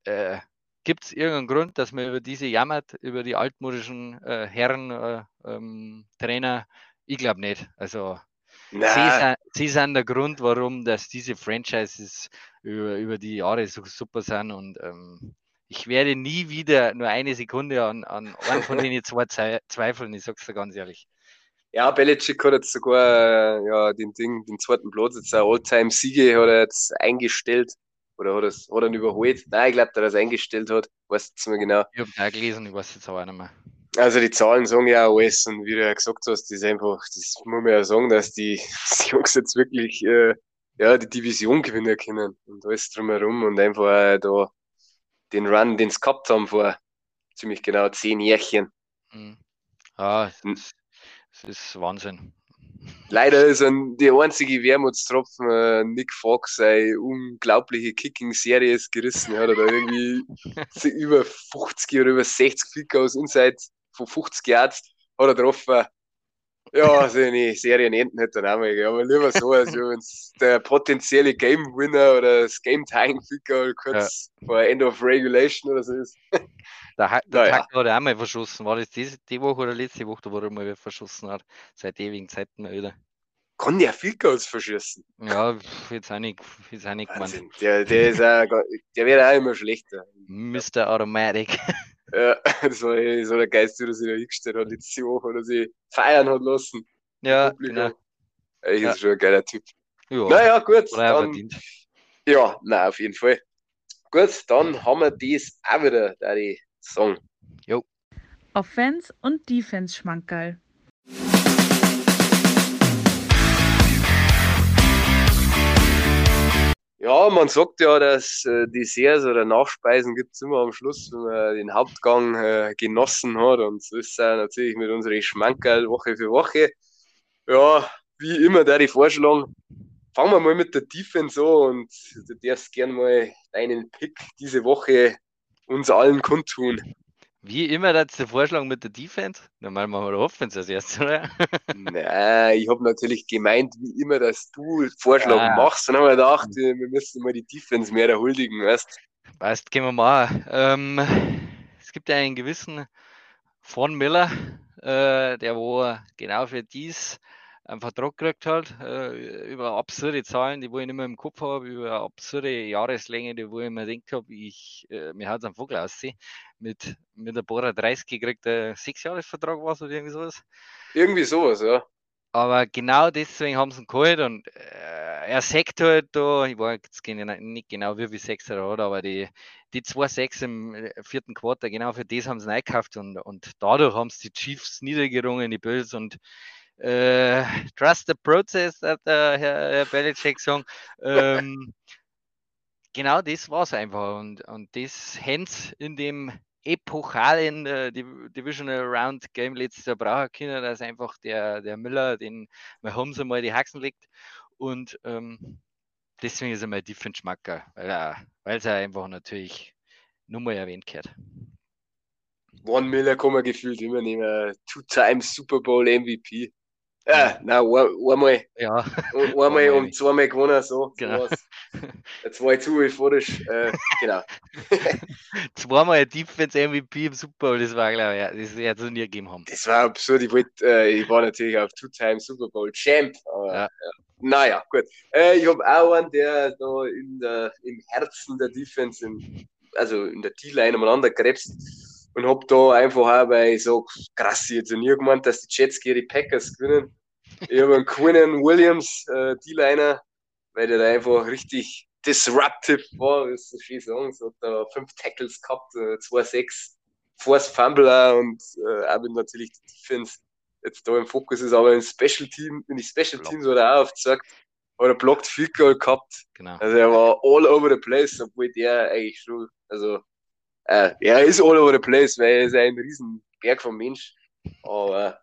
äh, gibt es irgendeinen Grund, dass man über diese jammert, über die altmodischen äh, Herren, äh, ähm, Trainer? Ich glaube nicht. Also Sie sind, sie sind, der Grund, warum dass diese Franchises über, über die Jahre so super sind und ähm, ich werde nie wieder nur eine Sekunde an, an einen von denen zwei zweifeln, ich sag's dir ganz ehrlich. Ja, Belichick hat jetzt sogar ja, den Ding, den zweiten Platz, jetzt ein All-Time-Siege hat er jetzt eingestellt. Oder hat, er's, hat er ihn überholt? Nein, ich glaube, dass er es eingestellt hat. Weiß jetzt nicht mehr genau. Ich habe auch gelesen, ich weiß jetzt aber nicht mehr. Also die Zahlen sagen ja alles und wie du ja gesagt hast, das ist einfach, das muss man ja sagen, dass die, die Jungs jetzt wirklich äh, ja, die Division gewinnen können und alles drumherum und einfach äh, da den Run, den sie gehabt haben vor ziemlich genau zehn Jährchen. Mhm. Ja, das das ist Wahnsinn. Leider ist ein, die einzige Wermutstropfen äh, Nick Fox seine unglaubliche Kicking-Serie ist gerissen. Er hat da irgendwie über 50 oder über 60 Fick aus Inside von 50 Yards hat er getroffen. Ja, seine Serien enden hätte dann auch mal, aber lieber so, als wenn der potenzielle Game Winner oder das Game Tying Ficker kurz ja. vor End of Regulation oder so ist. Der, ha der naja. hat auch mal verschossen. War das diese, die Woche oder letzte Woche, wo er mal verschossen hat? Seit ewigen Zeiten mal wieder. Kann der viel Goals verschießen? Ja, jetzt auch nicht, jetzt auch nicht gemeint. Der, der, ist auch, der wird auch immer schlechter. Mr. Automatic. Ja, das war so der Geist, der sich da hingestellt hat letzte Woche, oder sie feiern hat lassen. Ja, genau. Ey, ja. ist schon ein geiler Typ. Ja. Naja, gut. Dann, ja, nein, auf jeden Fall. Gut, dann haben wir das auch wieder, da die Song. Jo. Offense und Defense Schmankerl. Ja, man sagt ja, dass äh, Desserts oder Nachspeisen gibt es immer am Schluss, wenn man den Hauptgang äh, genossen hat. Und so ist es natürlich mit unseren Schmankerl Woche für Woche. Ja, wie immer, da die vorschlagen, fangen wir mal mit der Defense an und du darfst gerne mal deinen Pick diese Woche uns allen kundtun. Wie immer, das der Vorschlag mit der Defense? Normal machen wir die Offense als erstes, oder? Nein, ich habe natürlich gemeint, wie immer, dass du Vorschlag ah. machst. Dann haben wir gedacht, wir müssen mal die Defense mehr erhuldigen, weißt Weißt, gehen wir mal. Ähm, es gibt ja einen gewissen Von Miller, äh, der wo genau für dies einen Vertrag gekriegt hat, äh, über absurde Zahlen, die wo ich nicht mehr im Kopf habe, über absurde Jahreslänge, die wo ich mir denkt habe, ich, äh, mir hat es am Vogel aussehen, mit, mit ein paar 30 gekriegt, ein Sechsjahresvertrag war es oder irgendwie sowas. Irgendwie sowas, ja. Aber genau deswegen haben sie ihn geholt und äh, er sagt halt da, ich war jetzt nicht genau wie viel Sechser er hat, aber die, die zwei Sechs im äh, vierten Quartal, genau für das haben sie ihn eingekauft und, und dadurch haben sie die Chiefs niedergerungen, die Bills und äh, trust the process, hat der Herr, Herr Belichick sagen. Ähm, genau das war es einfach. Und, und das Hands in dem epochalen äh, Divisional Round Game letztes Jahr brauchen können, dass einfach der, der Miller den Mahomes einmal die Haxen legt. Und ähm, deswegen ist er mein Defense Schmacker, weil er, weil er einfach natürlich nur mal erwähnt gehört. One Miller man gefühlt immer nehmen. Two-Time Super Bowl MVP. Ja, nein, einmal. Ja. Einmal und zweimal gewonnen, so. Genau. Zwei zu euphorisch. Äh, genau. zweimal ein Defense MVP im Super Bowl, das war, glaube ich, ja, das wird es nie gegeben haben. Das war absurd. Ich, wollt, äh, ich war natürlich auf Two-Time Super Bowl Champ. Aber, ja. Ja. Naja, gut. Äh, ich habe auch einen, der da in der, im Herzen der Defense, in, also in der D-Line umeinander krebst und habe da einfach auch, weil ich sage, krass, ich hätte nie gemeint, dass die Jets gegen die Packers gewinnen. Ich habe einen Quinnen Williams, äh, D-Liner, weil der da einfach richtig disruptive war, wie es so schön sagen. So hat da fünf Tackles gehabt, äh, zwei, sechs, Force Fumbler und äh, auch wenn natürlich die Defense jetzt da im Fokus ist, aber im Special Team, in die Special Teams hat er auch aufgezeigt, hat er blockt viel Goal gehabt. Genau. Also er war all over the place, obwohl der eigentlich schon, also äh, er ist all over the place, weil er ist ein riesen Berg vom Mensch. Aber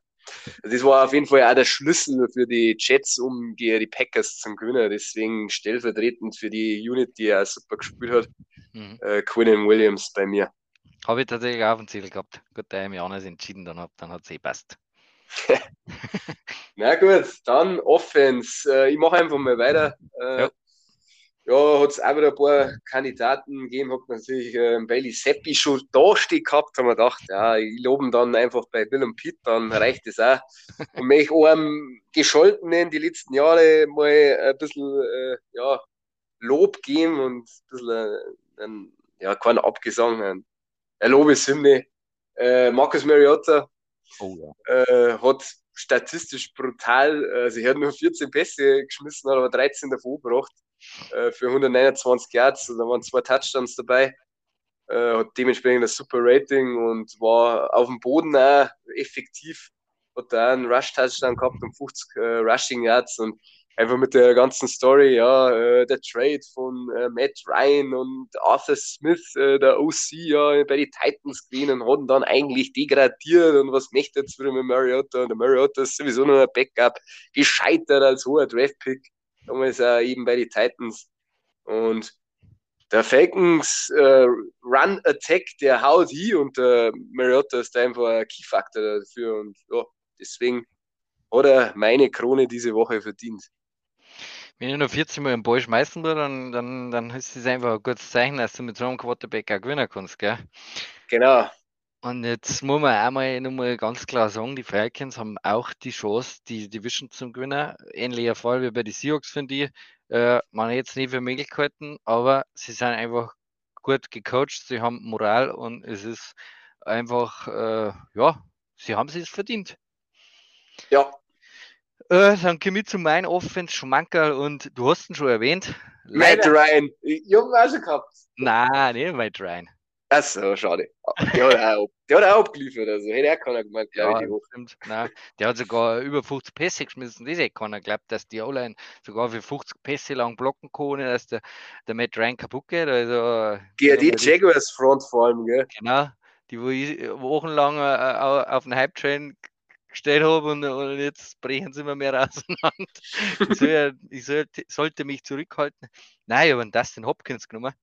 das war auf jeden Fall auch der Schlüssel für die Jets, um gegen die Packers zu gewinnen. Deswegen stellvertretend für die Unit, die er super gespielt hat, mhm. äh, Quinnen Williams bei mir. Habe ich tatsächlich auch auf dem Ziel gehabt. Gut, da ich mich anders entschieden dann habe, dann hat es eh passt. Na gut, dann Offense. Äh, ich mache einfach mal weiter. Äh, ja ja, hat es auch wieder ein paar Kandidaten gegeben, hat natürlich äh, Bailey Seppi schon da stehen gehabt, haben wir gedacht, ja, ich lobe ihn dann einfach bei Bill und Pitt, dann reicht es auch. Und mich auch einem Gescholtenen die letzten Jahre mal ein bisschen äh, ja, Lob geben und ein bisschen, äh, ja, kein Abgesang, ein, ein Lobeshymne. Äh, Marcus Mariota oh, ja. äh, hat statistisch brutal, also er hat nur 14 Pässe geschmissen, hat aber 13 davon gebracht äh, für 129 Yards. Da waren zwei Touchdowns dabei. Äh, hat dementsprechend ein super Rating und war auf dem Boden auch effektiv. Hat da einen Rush-Touchdown gehabt und 50 äh, Rushing Yards und einfach mit der ganzen Story, ja, äh, der Trade von äh, Matt Ryan und Arthur Smith, äh, der OC, ja, bei den Titans gewesen und haben dann eigentlich degradiert und was möchte jetzt wieder mit Mariota und der Mariota ist sowieso nur ein Backup, gescheitert als hoher Draft-Pick damals auch eben bei den Titans. Und der Falcons äh, Run Attack, der haut hier und der Mariota ist einfach ein Key-Faktor dafür. Und ja, deswegen hat er meine Krone diese Woche verdient. Wenn ich nur 14 Mal einen Ball schmeißen würde, dann, dann, dann ist es einfach ein gutes Zeichen, dass du mit so einem Quarterback auch gewinnen kannst, gell? Genau. Und jetzt muss man einmal nochmal ganz klar sagen, die Falcons haben auch die Chance, die Division zu gewinnen. Ähnlicher Fall wie bei den Seahawks, finde ich. Äh, man hat jetzt nicht für möglich gehalten, aber sie sind einfach gut gecoacht, sie haben Moral und es ist einfach, äh, ja, sie haben es verdient. Ja. Äh, dann komme ich zu meinem Offense-Schmankerl und du hast ihn schon erwähnt. Matt Ryan. Ich habe ihn auch schon gehabt. Nein, nicht Matt Ryan. Achso, schade. Der hat auch, der hat auch abgeliefert, also hätte er keiner gemeint, glaube ja, ich, die. Stimmt. Nein, der hat sogar über 50 Pässe geschmissen, das hätte keiner geglaubt, dass die O-Line sogar für 50 Pässe lang blocken kann, dass der, der Matt Ryan kaputt geht. Also, die Jaguars Front vor allem, gell? Genau, die wo ich wochenlang äh, auf den Hype-Train gestellt habe und, und, jetzt brechen sie immer mehr auseinander. ich, soll, ich soll, sollte mich zurückhalten. Nein, ich habe einen Dustin Hopkins genommen.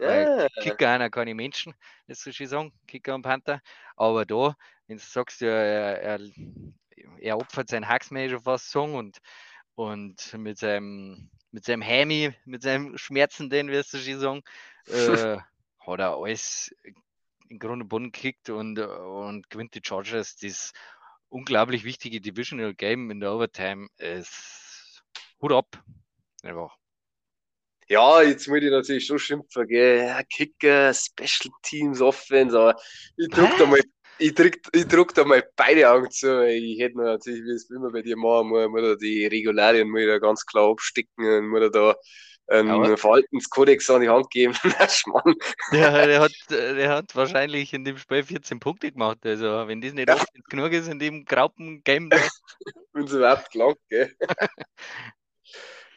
Ja. Kicker einer keine Menschen, das soll ich sagen, Kicker und Panther. Aber da, wenn du sagst, er, er, er opfert seinen Hacksmanager fast sagen und, und mit seinem mit seinem Hemi, mit seinem Schmerzenden, wirst du schon sagen, äh, hat er alles in Grund und Boden gekickt und, und gewinnt die Chargers. Das unglaublich wichtige Divisional Game in der Overtime ist Hut ab. Einfach. Ja, jetzt muss ich natürlich schon schimpfen, gell? Kicker, Special Teams, Offense, aber ich drück da mal, ich drück, ich drück da mal beide Augen zu. Ich hätte natürlich, wie es immer bei dir machen, muss, muss da die Regularien muss da ganz klar abstecken und muss da einen ja, Verhaltenskodex an die Hand geben. ja, der hat, der hat wahrscheinlich in dem Spiel 14 Punkte gemacht. Also, wenn das nicht ja. genug ist in dem Graupen-Game. Wenn es überhaupt gelangt, gell?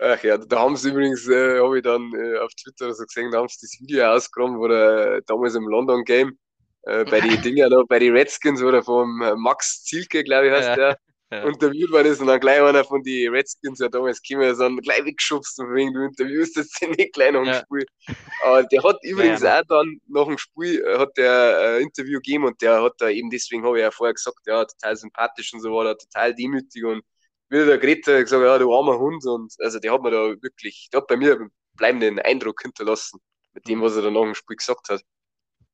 Ach ja, da haben sie übrigens, äh, habe ich dann äh, auf Twitter so gesehen, da haben sie das Video ausgegraben, wo der damals im London Game äh, bei den Dinger noch, bei den Redskins oder vom äh, Max Zielke, glaube ich, heißt ja. der. Ja. interviewt worden ist und dann gleich einer von den Redskins ja damals gekommen so gleich weggeschubst und wegen du interviewst jetzt den nicht gleich dem ja. Spiel. Aber der hat übrigens ja, auch dann nach dem Spiel äh, hat der ein äh, Interview gegeben und der hat da eben deswegen habe ich ja vorher gesagt, ja, total sympathisch und so war er total demütig und wieder der Greta gesagt, ja, du armer Hund und also der hat mir da wirklich, der hat bei mir einen bleibenden Eindruck hinterlassen mit dem, mhm. was er dann nach dem Spiel gesagt hat.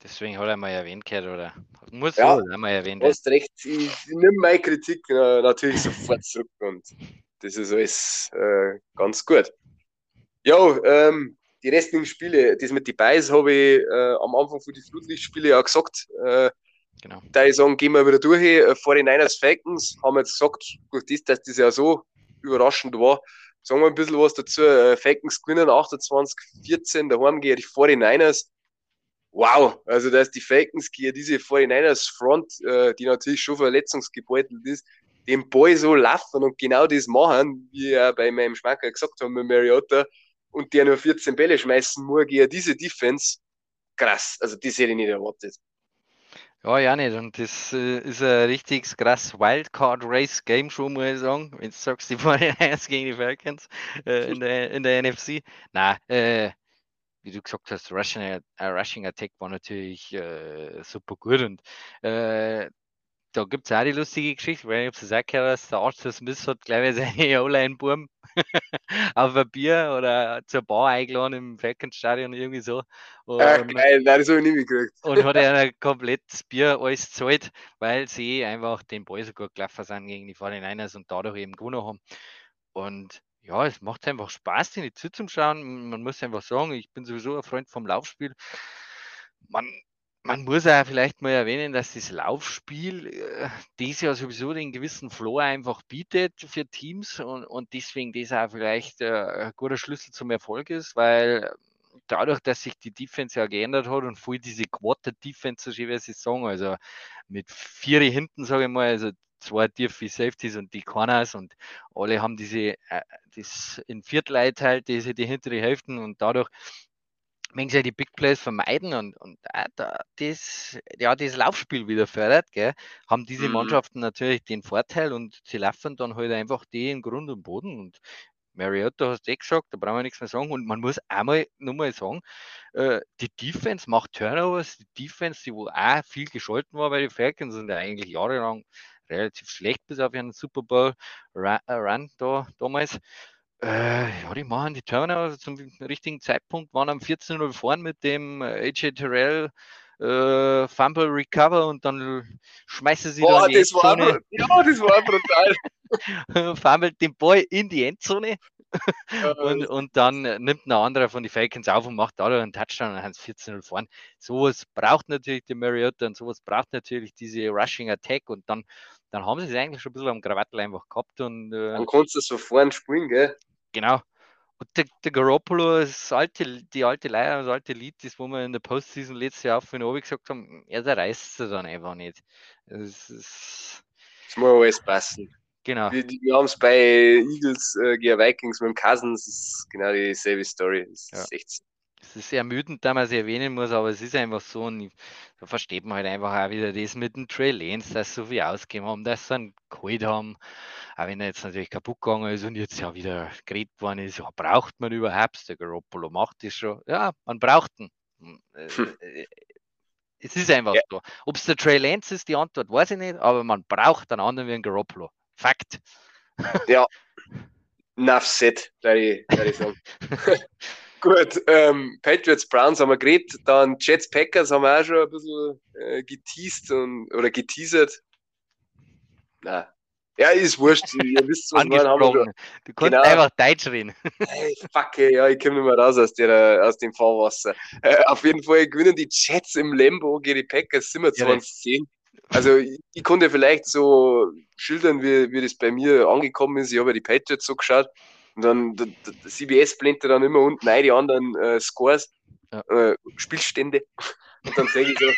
Deswegen hat er mal erwähnt gehört, oder? Muss ja, wohl einmal erwähnt werden. Du hast recht, ich, nehme meine Kritik äh, natürlich sofort zurück und das ist alles äh, ganz gut. Ja, ähm, die restlichen Spiele, das mit den Beis habe ich äh, am Anfang von den Flutlichtspiele ja gesagt. Äh, genau. Da ich sagen, gehen wir wieder durch. Äh, 49ers Falcons haben wir jetzt gesagt, durch das, dass das ja so überraschend war, sagen wir ein bisschen was dazu. Äh, Falcons gewinnen 28-14, daheim gegen die 49ers wow, also dass die Falcons hier diese 49ers Front, äh, die natürlich schon verletzungsgebeutelt ist, den Ball so laufen und genau das machen, wie er bei meinem Schmacker gesagt hat mit Mariota, und der nur 14 Bälle schmeißen muss gegen diese Defense, krass, also das hätte ich nicht erwartet. Ja, ja nicht. Und das äh, ist ein richtig krass Wildcard Race Game schon, muss ich sagen. Wenn du sagst, die 49ers gegen die Falcons äh, in, der, in der NFC. Nein, äh, wie du gesagt hast, Rushing, äh, Rushing Attack war natürlich äh, super gut und äh, da gibt es auch die lustige Geschichte, weil ich es auch gehört hast, der Arthur Smith hat, glaube ich, seine O-Line-Burm auf ein Bier oder zur Bar eingeladen im Falcons-Stadion irgendwie so. Und, ah, geil, nein, das habe ich nicht mitgekriegt. Und hat er komplett das Bier alles gezahlt, weil sie einfach den Ball so gut gelaufen sind gegen die 49ers und dadurch eben gewonnen haben. Und ja, es macht einfach Spaß, den zuzuschauen. Man muss einfach sagen, ich bin sowieso ein Freund vom Laufspiel. Man, man muss ja vielleicht mal erwähnen, dass das Laufspiel äh, dieses Jahr sowieso den gewissen Floor einfach bietet für Teams und, und deswegen das auch vielleicht äh, ein guter Schlüssel zum Erfolg ist, weil dadurch, dass sich die Defense ja geändert hat und voll diese Quarter-Defense, so schön wie sie sagen, also mit vier hinten, sage ich mal, also zwei tiefe Safeties und die Corners und alle haben diese äh, das in Viertel halt, diese die hintere Hälften und dadurch wenn sie die Big Plays vermeiden und, und äh, das, ja, das Laufspiel wieder fördert, gell, haben diese mhm. Mannschaften natürlich den Vorteil und sie laufen dann halt einfach die in Grund und Boden und Mariota hast du eh gesagt, da brauchen wir nichts mehr sagen. Und man muss einmal nochmal sagen, äh, die Defense macht Turnovers, die Defense, die wo auch viel gescholten war bei den Falcons und eigentlich jahrelang relativ schlecht bis auf einen Super Bowl äh, Run da damals. Äh, ja, die machen die Turner zum richtigen Zeitpunkt, waren am 14-0 vorn mit dem äh, AJ Terrell äh, Fumble Recover und dann schmeißen sie Boah, die das Endzone. War, ja, das war brutal. Fummelt den Ball in die Endzone und, und dann nimmt ein anderer von den Falcons auf und macht da einen Touchdown und haben 14-0 vorn. Sowas braucht natürlich die Mariota und sowas braucht natürlich diese Rushing Attack und dann, dann haben sie es eigentlich schon ein bisschen am Krawattel einfach gehabt. Und, äh, dann kannst du so vorn springen, gell? Genau. Und der, der Garoppolo, das alte, die alte Leier, das alte Lied, das wo wir in der Postseason letztes Jahr auf und oben gesagt haben, er der reißt es dann einfach nicht. Das, ist, das muss alles passen. Genau. Wir, wir haben es bei Eagles äh, Vikings mit dem Cousins, das ist genau dieselbe Story. Das ja. ist echt. Es ist ermüdend, da man es erwähnen muss, aber es ist einfach so, und da versteht man halt einfach auch wieder das mit dem Trey Lance, dass so viel ausgegeben haben, dass sie einen geholt haben, auch wenn er jetzt natürlich kaputt gegangen ist und jetzt ja wieder geredet worden ist, ja, braucht man überhaupt, der Garoppolo macht das schon, ja, man braucht ihn. Hm, äh, hm. Äh, es ist einfach ja. so. Ob es der Trey Lance ist, die Antwort weiß ich nicht, aber man braucht einen anderen wie einen Garoppolo. Fakt. Ja. Enough said, würde ich, ich sagen. Gut, ähm, Patriots Browns haben wir geredet, dann Jets Packers haben wir auch schon ein bisschen äh, geteased und, oder geteasert. Na, ja, ist wurscht. Ihr wisst, was wir haben. Du kannst genau. einfach Deutsch reden. Hey, fuck, ja, ich komme nicht mehr raus aus, der, aus dem Fahrwasser. Äh, auf jeden Fall gewinnen die Jets im Lambo gegen die Packers 27-10. Also ich, ich, konnte vielleicht so schildern, wie, wie das bei mir angekommen ist. Ich habe ja die Patriots so geschaut und dann der, der CBS blendet dann immer unten rein die anderen äh, Scores, ja. äh, Spielstände. Und dann sage ich so,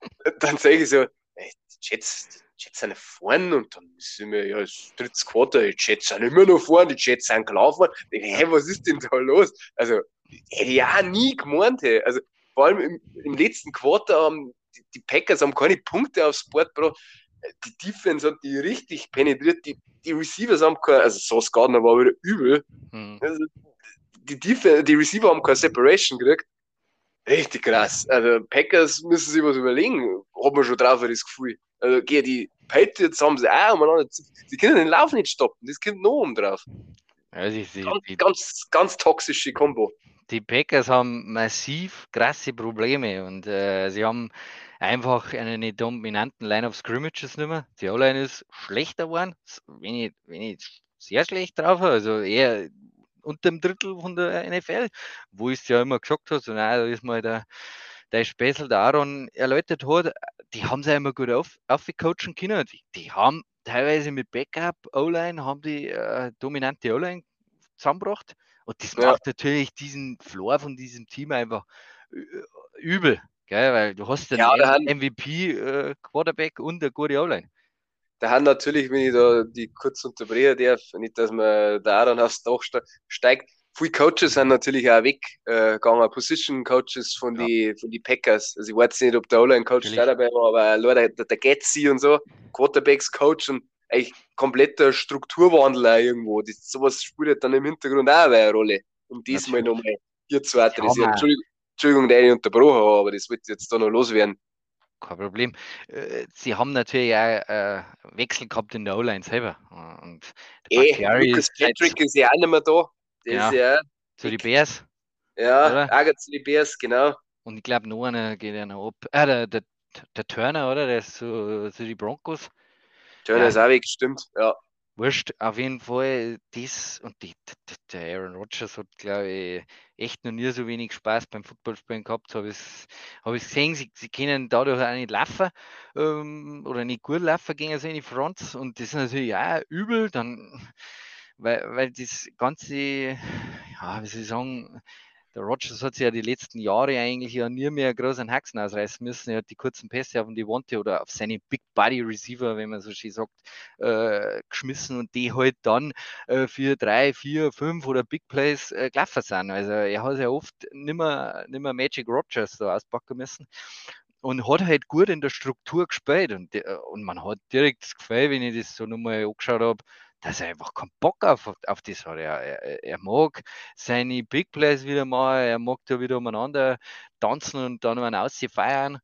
dann sage ich so, ey, die Jets, die Jets sind vorn und dann sind wir ja das dritte Quarter, die Jets sind immer noch vorn, die Jets sind gelaufen. Hey, was ist denn da los? Also, hätte ich auch nie gemeint, hey. Also, vor allem im, im letzten Quarter haben die, die Packers haben keine Punkte aufs Board gebracht. Die Defense hat die richtig penetriert. Die, die Receivers haben keine, also Sauce Gardner war wieder übel. Hm. Also, die, Defense, die Receiver haben keine Separation gekriegt. Richtig krass. Also Packers müssen sich was überlegen. Hat man schon drauf das Gefühl. Also geh, die Patriots haben sie auch umeinander. Die können den Lauf nicht stoppen. Das kommt noch um drauf. Ja, die, die, ganz, ganz, ganz toxische Kombo. Die Packers haben massiv krasse Probleme und äh, sie haben einfach eine dominanten Line of Scrimmages nicht mehr. Die O-Line ist schlechter geworden, wenn ich, wenn ich sehr schlecht drauf habe. Also eher unter dem Drittel von der NFL, wo ich es ja immer gesagt habe, so, nein, da ist mal der, der Späßel, der Aaron erläutert hat, die haben sie immer gut auf, aufgecoachen können. Die, die haben teilweise mit Backup O-Line, haben die äh, dominante O-Line zusammengebracht. Und das ja. macht natürlich diesen Floor von diesem Team einfach übel, gell? weil du hast den ja, MVP-Quarterback äh, und eine gute O-Line da haben natürlich, wenn ich da die kurz unterbrechen darf, nicht, dass man da dann aufs Dach steigt, viele Coaches sind natürlich auch weggegangen, äh, Position Coaches von ja. die von die Packers. Also ich weiß nicht, ob der Online Coach da dabei war, aber leider der, der Getzi und so, Quarterbacks Coach und eigentlich kompletter Strukturwandel auch irgendwo. Das, sowas spielt dann im Hintergrund auch eine Rolle. Um diesmal nochmal hier zu adressieren. Entschuldigung, Entschuldigung, dass ich unterbrochen habe, aber das wird jetzt da noch loswerden kein Problem. Äh, sie haben natürlich auch äh, Wechsel gehabt in der O-Line selber. Und der eh, Lucas Patrick ist ja auch nicht mehr da. Der ja, ist ja zu den Bears. Ja, auch zu den Bears, genau. Und ich glaube, noch einer geht ja noch ab. Ah, der, der, der Turner, oder? Der ist zu, zu den Broncos. Turner ja. ist auch weg, stimmt, ja. Wurscht, auf jeden Fall das und die, der Aaron Rodgers hat, glaube ich, echt noch nie so wenig Spaß beim Footballspielen gehabt. Habe ich hab gesehen, sie, sie können dadurch auch nicht laufen ähm, oder nicht gut laufen gegen so eine Front und das ist natürlich auch übel, dann, weil, weil das ganze, ja, wie soll ich sagen, der Rogers hat sich ja die letzten Jahre eigentlich ja nie mehr groß einen Haxen ausreißen müssen. Er hat die kurzen Pässe auf die Wante oder auf seine Big Body Receiver, wenn man so schön sagt, äh, geschmissen und die halt dann äh, für drei, vier, fünf oder Big Plays äh, gelaufen sind. Also er hat ja oft nimmer, nimmer Magic Rogers so auspacken müssen und hat halt gut in der Struktur gespielt und, äh, und man hat direkt das Gefühl, wenn ich das so nochmal angeschaut habe, dass er einfach keinen Bock auf, auf das hat. Er, er, er mag seine Big Plays wieder mal, er mag da wieder umeinander tanzen und dann mal feiern.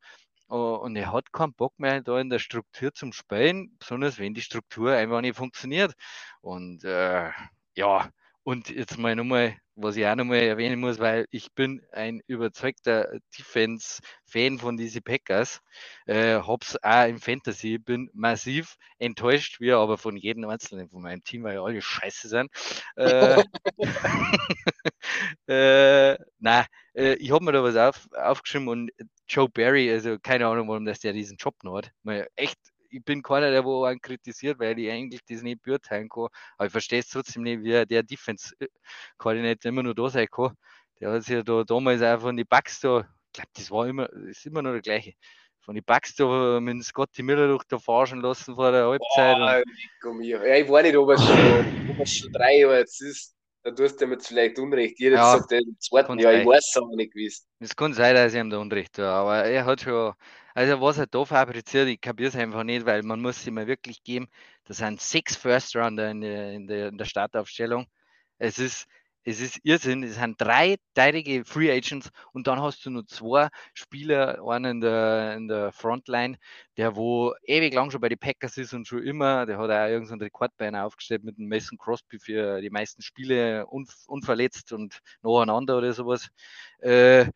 Und er hat keinen Bock mehr da in der Struktur zum Spielen, besonders wenn die Struktur einfach nicht funktioniert. Und äh, ja, und jetzt mal nochmal, was ich auch nochmal erwähnen muss, weil ich bin ein überzeugter Defense-Fan von diesen Packers, äh, hab's auch im Fantasy, bin massiv enttäuscht, wie aber von jedem Einzelnen von meinem Team, weil alle scheiße sind. Äh, äh, nein, äh, ich habe mir da was auf, aufgeschrieben und Joe Barry, also keine Ahnung, warum das der diesen Job noch hat. Mal echt ich bin keiner, der wo einen kritisiert, weil ich eigentlich das nicht beurteilen kann. Aber ich verstehe es trotzdem nicht, wie der Defense-Koordinator immer nur da sein kann. Der hat sich ja da damals auch von den Bugs da, ich glaube, das war immer, das ist immer noch der gleiche. Von den Bugs da mit Scotty Miller durch da forschen lassen vor der Halbzeit. Boah, ja, ich weiß nicht, ob es schon, ob es schon drei Jahre jetzt ist da tust du mir jetzt vielleicht Unrecht. Jeder ja, sagt den zweiten Jahr, ich weiß es aber nicht gewusst. Es kann sein, dass ich ihm da Unrecht tue, aber er hat schon, also was er da fabriziert, ich kapiere es einfach nicht, weil man muss ihm wirklich geben, das sind sechs First Rounder in der, in in der Startaufstellung. Es ist, es ist Irrsinn. Es sind drei teilige Free Agents und dann hast du nur zwei Spieler, einen in der, in der Frontline, der wo ewig lang schon bei den Packers ist und schon immer, der hat auch irgendeinen Rekordbein aufgestellt mit dem Mason Crosby für die meisten Spiele unverletzt und nacheinander oder sowas. Äh,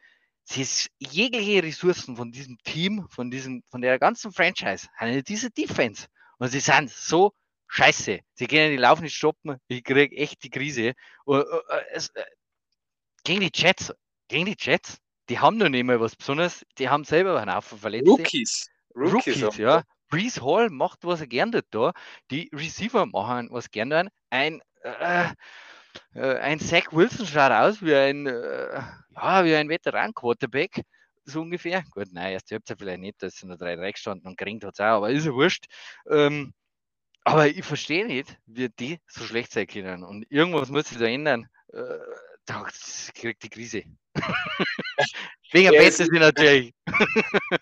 ist jegliche Ressourcen von diesem Team, von diesem, von der ganzen Franchise, haben diese Defense. Und sie sind so scheiße, sie können die Lauf nicht stoppen, ich kriege echt die Krise. Und, uh, es, uh, gegen die Jets, gegen die Jets, die haben noch nicht mal was Besonderes, die haben selber einen Haufen Verletzte. Rookies. Rookies, Rookies ja. Breeze Hall macht, was er gerne da. Die Receiver machen, was gerne Ein, äh, ein Zach Wilson schaut aus wie ein, äh, ja, wie ein Veteran-Quarterback so ungefähr. Gut, nein, erst habt ihr vielleicht nicht, dass sind nur drei drei gestanden und geringt hat es auch, aber ist ja wurscht. Ähm, aber ich verstehe nicht, wie die so schlecht sein können. Und irgendwas muss sich da ändern. Äh, da kriegt die Krise. Wegen ja, Fantasy natürlich.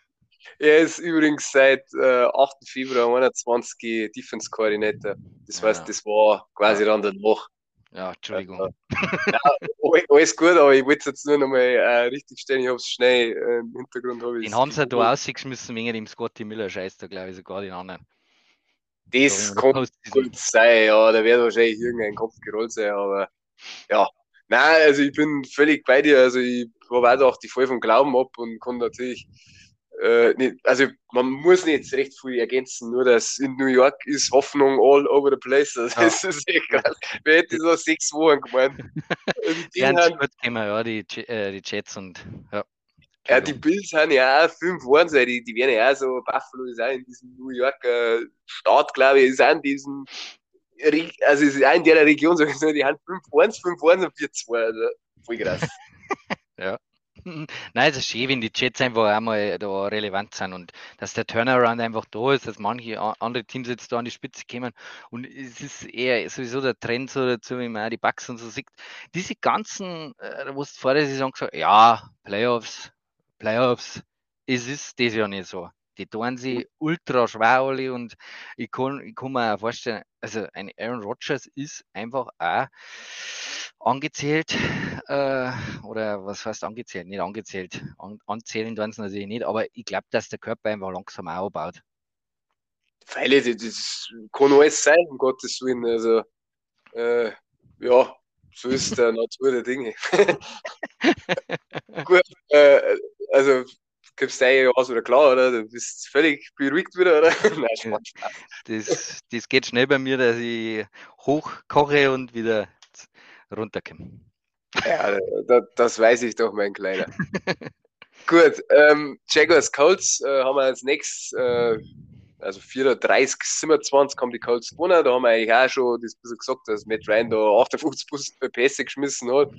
er ist übrigens seit äh, 8. Februar 21 Defense Coordinator. Das ja. heißt, das war quasi ja. dann danach. Ja, Entschuldigung. ja, alles gut, aber ich wollte es jetzt nur nochmal äh, richtig stellen. Ich habe es schnell äh, im Hintergrund. Hab den haben sie da ausgeschmissen wegen dem Scotty Miller Scheiß, da glaube ich sogar den anderen. Das kann gut sein, ja, da wird wahrscheinlich irgendein Kopf gerollt sein, aber ja. Nein, also ich bin völlig bei dir. Also ich habe auch die voll vom Glauben ab und kann natürlich äh, nicht, also man muss nicht recht viel ergänzen, nur dass in New York ist Hoffnung all over the place. Das ja. ist echt krass. Wer hätte so sechs Wochen gemeint? Ganz gut ja, die, äh, die Jets und ja. Ja, die Bills haben ja auch fünf Wochen, die, die werden ja auch so, Buffalo ist auch in diesem New Yorker Staat, glaube ich, ist auch in diesem, also ist auch in der Region, so, die haben fünf Ones, fünf Ones und vier zwei, also voll krass. ja. Nein, es ist schön, wenn die Jets einfach einmal da relevant sind und dass der Turnaround einfach da ist, dass manche andere Teams jetzt da an die Spitze kommen. Und es ist eher sowieso der Trend so dazu, wie man auch die Bugs und so sieht. Diese ganzen, äh, wo du vor der Saison gesagt ja, Playoffs, Playoffs, es ist das ja nicht so. Die tun sie ultra schwer alle und ich kann, ich kann mir vorstellen, also ein Aaron Rodgers ist einfach auch angezählt, äh, oder was heißt angezählt? Nicht angezählt. An, anzählen tun sie natürlich nicht, aber ich glaube, dass der Körper einfach langsam aufbaut. Weil das kann alles sein, um Gottes Willen. Also, äh, ja, so ist der Natur der Dinge. Gut, äh, also gibst du ja aus oder klar, oder? Du bist völlig beruhigt wieder, oder? Nein, Spaß, Spaß. Das, das geht schnell bei mir, dass ich hochkoche und wieder runterkomme. Ja, das, das weiß ich doch, mein Kleiner. Gut, ähm, Jaguars Colts äh, haben wir als nächstes, äh, also 34, 27 haben die Colts gewonnen. Da haben wir eigentlich auch schon das bisschen gesagt, dass Matt Ryan da 58 Pässe geschmissen hat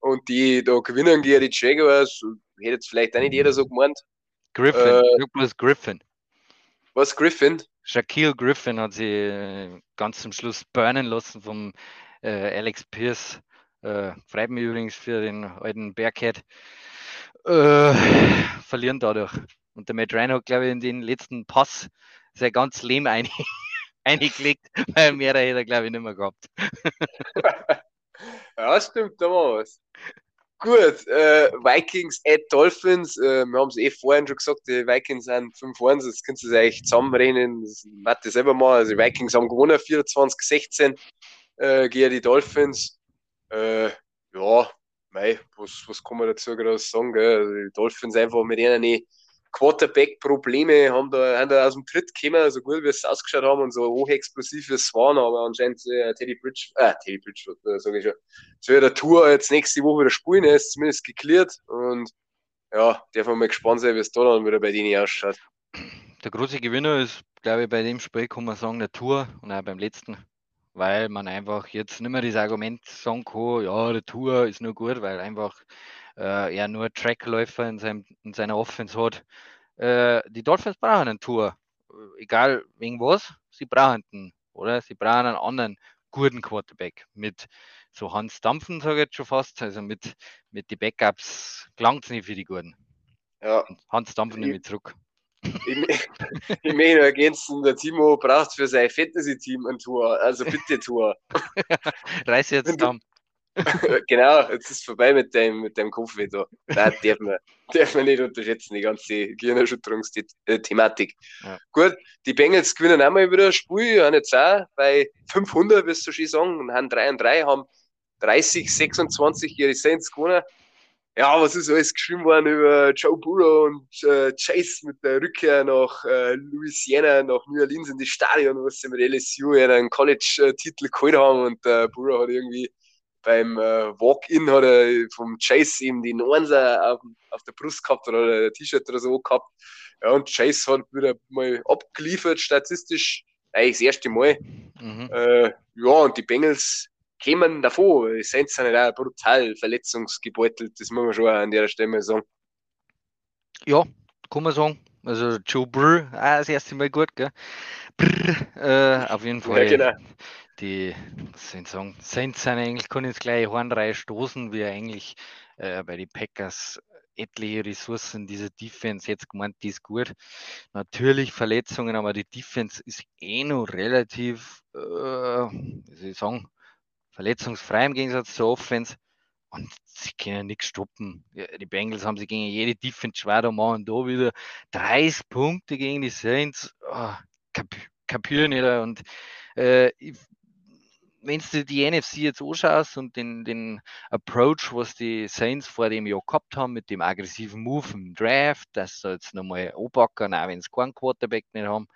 und die da gewinnen gegen die Jaguars. Hätte jetzt vielleicht auch nicht jeder so gemeint. Griffin, äh, Griffin. Was, Griffin? Shaquille Griffin hat sie äh, ganz zum Schluss burnen lassen vom äh, Alex Pierce. Äh, freut mich übrigens für den alten Bearcat. Äh, verlieren dadurch. Und der Matt Ryan hat, glaube ich, in den letzten Pass sein ganz Lehm ein, eingelegt, weil mehr hätte er, glaube ich, nicht mehr gehabt. ja, stimmt, da war was. Gut, äh, Vikings at Dolphins. Äh, wir haben es eh vorhin schon gesagt, die Vikings sind 5-1, jetzt könnt ihr eigentlich zusammenrennen. Das selber mal. Also die Vikings haben gewonnen, 24-16 äh, gegen die Dolphins. Äh, ja, mei, was, was kann man dazu gerade sagen? Gell? Also die Dolphins einfach mit ihnen Quarterback-Probleme haben da, haben da aus dem Tritt gekommen, so gut wie es ausgeschaut haben und so hochexplosiv wie es waren, aber anscheinend äh, Teddy Bridge, äh, Teddy Bridge, äh, sage ich schon, soll der Tour jetzt nächste Woche wieder spielen, er ist zumindest geklärt und ja, darf man mal gespannt sein, wie es da dann wieder bei denen ausschaut. Der große Gewinner ist, glaube ich, bei dem Spiel kann man sagen, der Tour und auch beim letzten, weil man einfach jetzt nicht mehr das Argument sagen kann, ja, der Tour ist nur gut, weil einfach äh, er nur Trackläufer in, seinem, in seiner Offense hat. Äh, die Dolphins brauchen einen Tour, egal wegen was, sie brauchen einen, oder? Sie brauchen einen anderen guten Quarterback mit so Hans Dampfen, sage ich jetzt schon fast, also mit, mit den Backups gelangt es nicht für die Guten. Ja. Hans Dampfen nehme ich zurück. Ich, ich meine ergänzen, der Timo braucht für sein Fantasy-Team ein Tour, also bitte Tour. Reiß jetzt dann. genau, jetzt ist es vorbei mit dem, mit dem Kopf wieder. Nein, darf man, darf man nicht unterschätzen, die ganze Gehirnerschütterungsthematik. Ja. Gut, die Bengals gewinnen einmal wieder ein Spiel, haben jetzt auch bei 500, wirst du schon sagen, und haben 3 und 3, haben 30, 26 ihre Saints gewonnen. Ja, was ist alles geschrieben worden über Joe Burrow und äh, Chase mit der Rückkehr nach äh, Louisiana, nach New Orleans in die Stadion, was sie mit LSU einen College-Titel geholt haben und äh, Burrow hat irgendwie beim äh, Walk-In hat er vom Chase eben die Nonser auf, auf der Brust gehabt oder ein T-Shirt oder so gehabt. Ja, und Chase hat wieder mal abgeliefert, statistisch, eigentlich das erste Mal. Mhm. Äh, ja, und die Bengals kämen davor. Die Saints sind halt auch brutal verletzungsgebeutelt, das muss man schon an der Stelle mal sagen. Ja, kann man sagen. Also Joe Brr, auch das erste Mal gut, gell? Brr, äh, auf jeden Fall. Ja, genau die, was soll ich sagen, Saints sind eigentlich, können jetzt gleich Hornreihe stoßen, wie eigentlich äh, bei den Packers etliche Ressourcen dieser Defense. Jetzt gemeint, die ist gut. Natürlich Verletzungen, aber die Defense ist eh noch relativ, äh, wie soll ich sagen, verletzungsfrei im Gegensatz zur Offense. Und sie können nichts stoppen. Die Bengals haben sie gegen jede Defense schwer da machen. Da wieder 30 Punkte gegen die Saints. Oh, kapieren nicht. Und äh, wenn du die NFC jetzt anschaust und den, den Approach, was die Saints vor dem Jahr gehabt haben, mit dem aggressiven Move im Draft, dass sie jetzt nochmal anpacken, auch wenn sie keinen Quarterback nicht haben,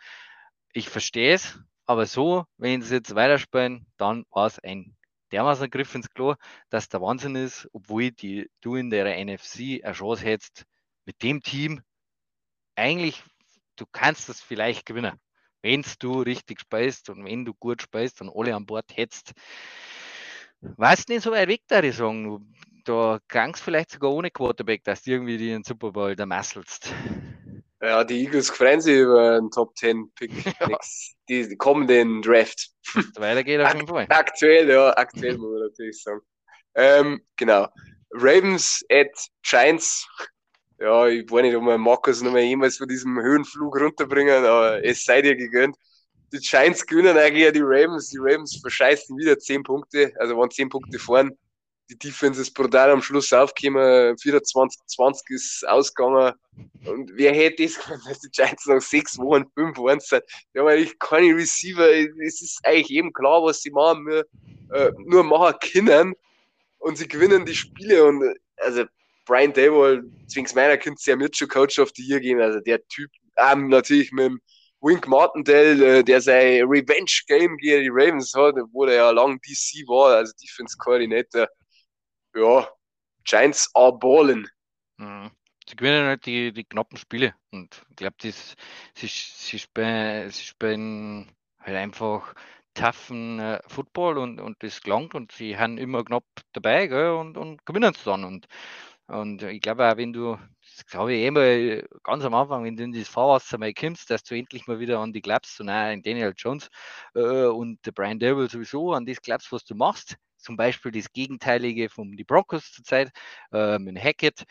ich verstehe es, aber so, wenn sie jetzt weiterspielen, dann war es ein dermaßen Griff ins Klo, dass der Wahnsinn ist, obwohl die, du in der NFC eine Chance hättest, mit dem Team eigentlich, du kannst das vielleicht gewinnen wenn du richtig speist und wenn du gut speist und alle an Bord hättest, warst nicht so weit weg, da ich sagen. Da krank vielleicht sogar ohne Quarterback, dass du irgendwie den Super Bowl da masselst. Ja, die Eagles freuen sich über einen Top 10 Pick. Ja. Die, die kommen den Draft. Weiter geht auf jeden Fall. Aktuell, ja, aktuell muss man natürlich sagen. Ähm, genau. Ravens at Giants ja, ich weiß nicht, ob wir Markus noch mal jemals von diesem Höhenflug runterbringen, aber es sei dir gegönnt. Die Giants gewinnen eigentlich die Ravens. Die Ravens verscheißen wieder 10 Punkte, also waren 10 Punkte vorn. Die Defense ist brutal am Schluss aufgekommen. 24, 20 ist ausgegangen. Und wer hätte es gemeint, dass die Giants noch 6 Wochen, 5 Wochen sind? Die haben eigentlich keine Receiver. Es ist eigentlich eben klar, was sie machen, nur, äh, nur machen können. Und sie gewinnen die Spiele. Und also Brian Dayball, zwings meiner Kind sehr mit schon Coach of the Year gehen. Also der Typ, ähm, natürlich mit dem Wink Martindale, äh, der sein Revenge Game gegen die Ravens hat, wo der ja lang DC war, also Defense Coordinator. Ja, Giants are balling. Mhm. Sie gewinnen halt die, die knappen Spiele und ich glaube, sie, sie, spielen, sie spielen halt einfach toughen äh, Football und, und das gelangt und sie haben immer knapp dabei gell, und, und gewinnen es dann. Und und ich glaube auch, wenn du, das glaube ich eh mal ganz am Anfang, wenn du in das Fahrwasser mal kommst, dass du endlich mal wieder an die glaubst und auch in Daniel Jones äh, und der Brian Devil sowieso an das glaubst, was du machst. Zum Beispiel das Gegenteilige von die Broncos zurzeit äh, mit Hackett.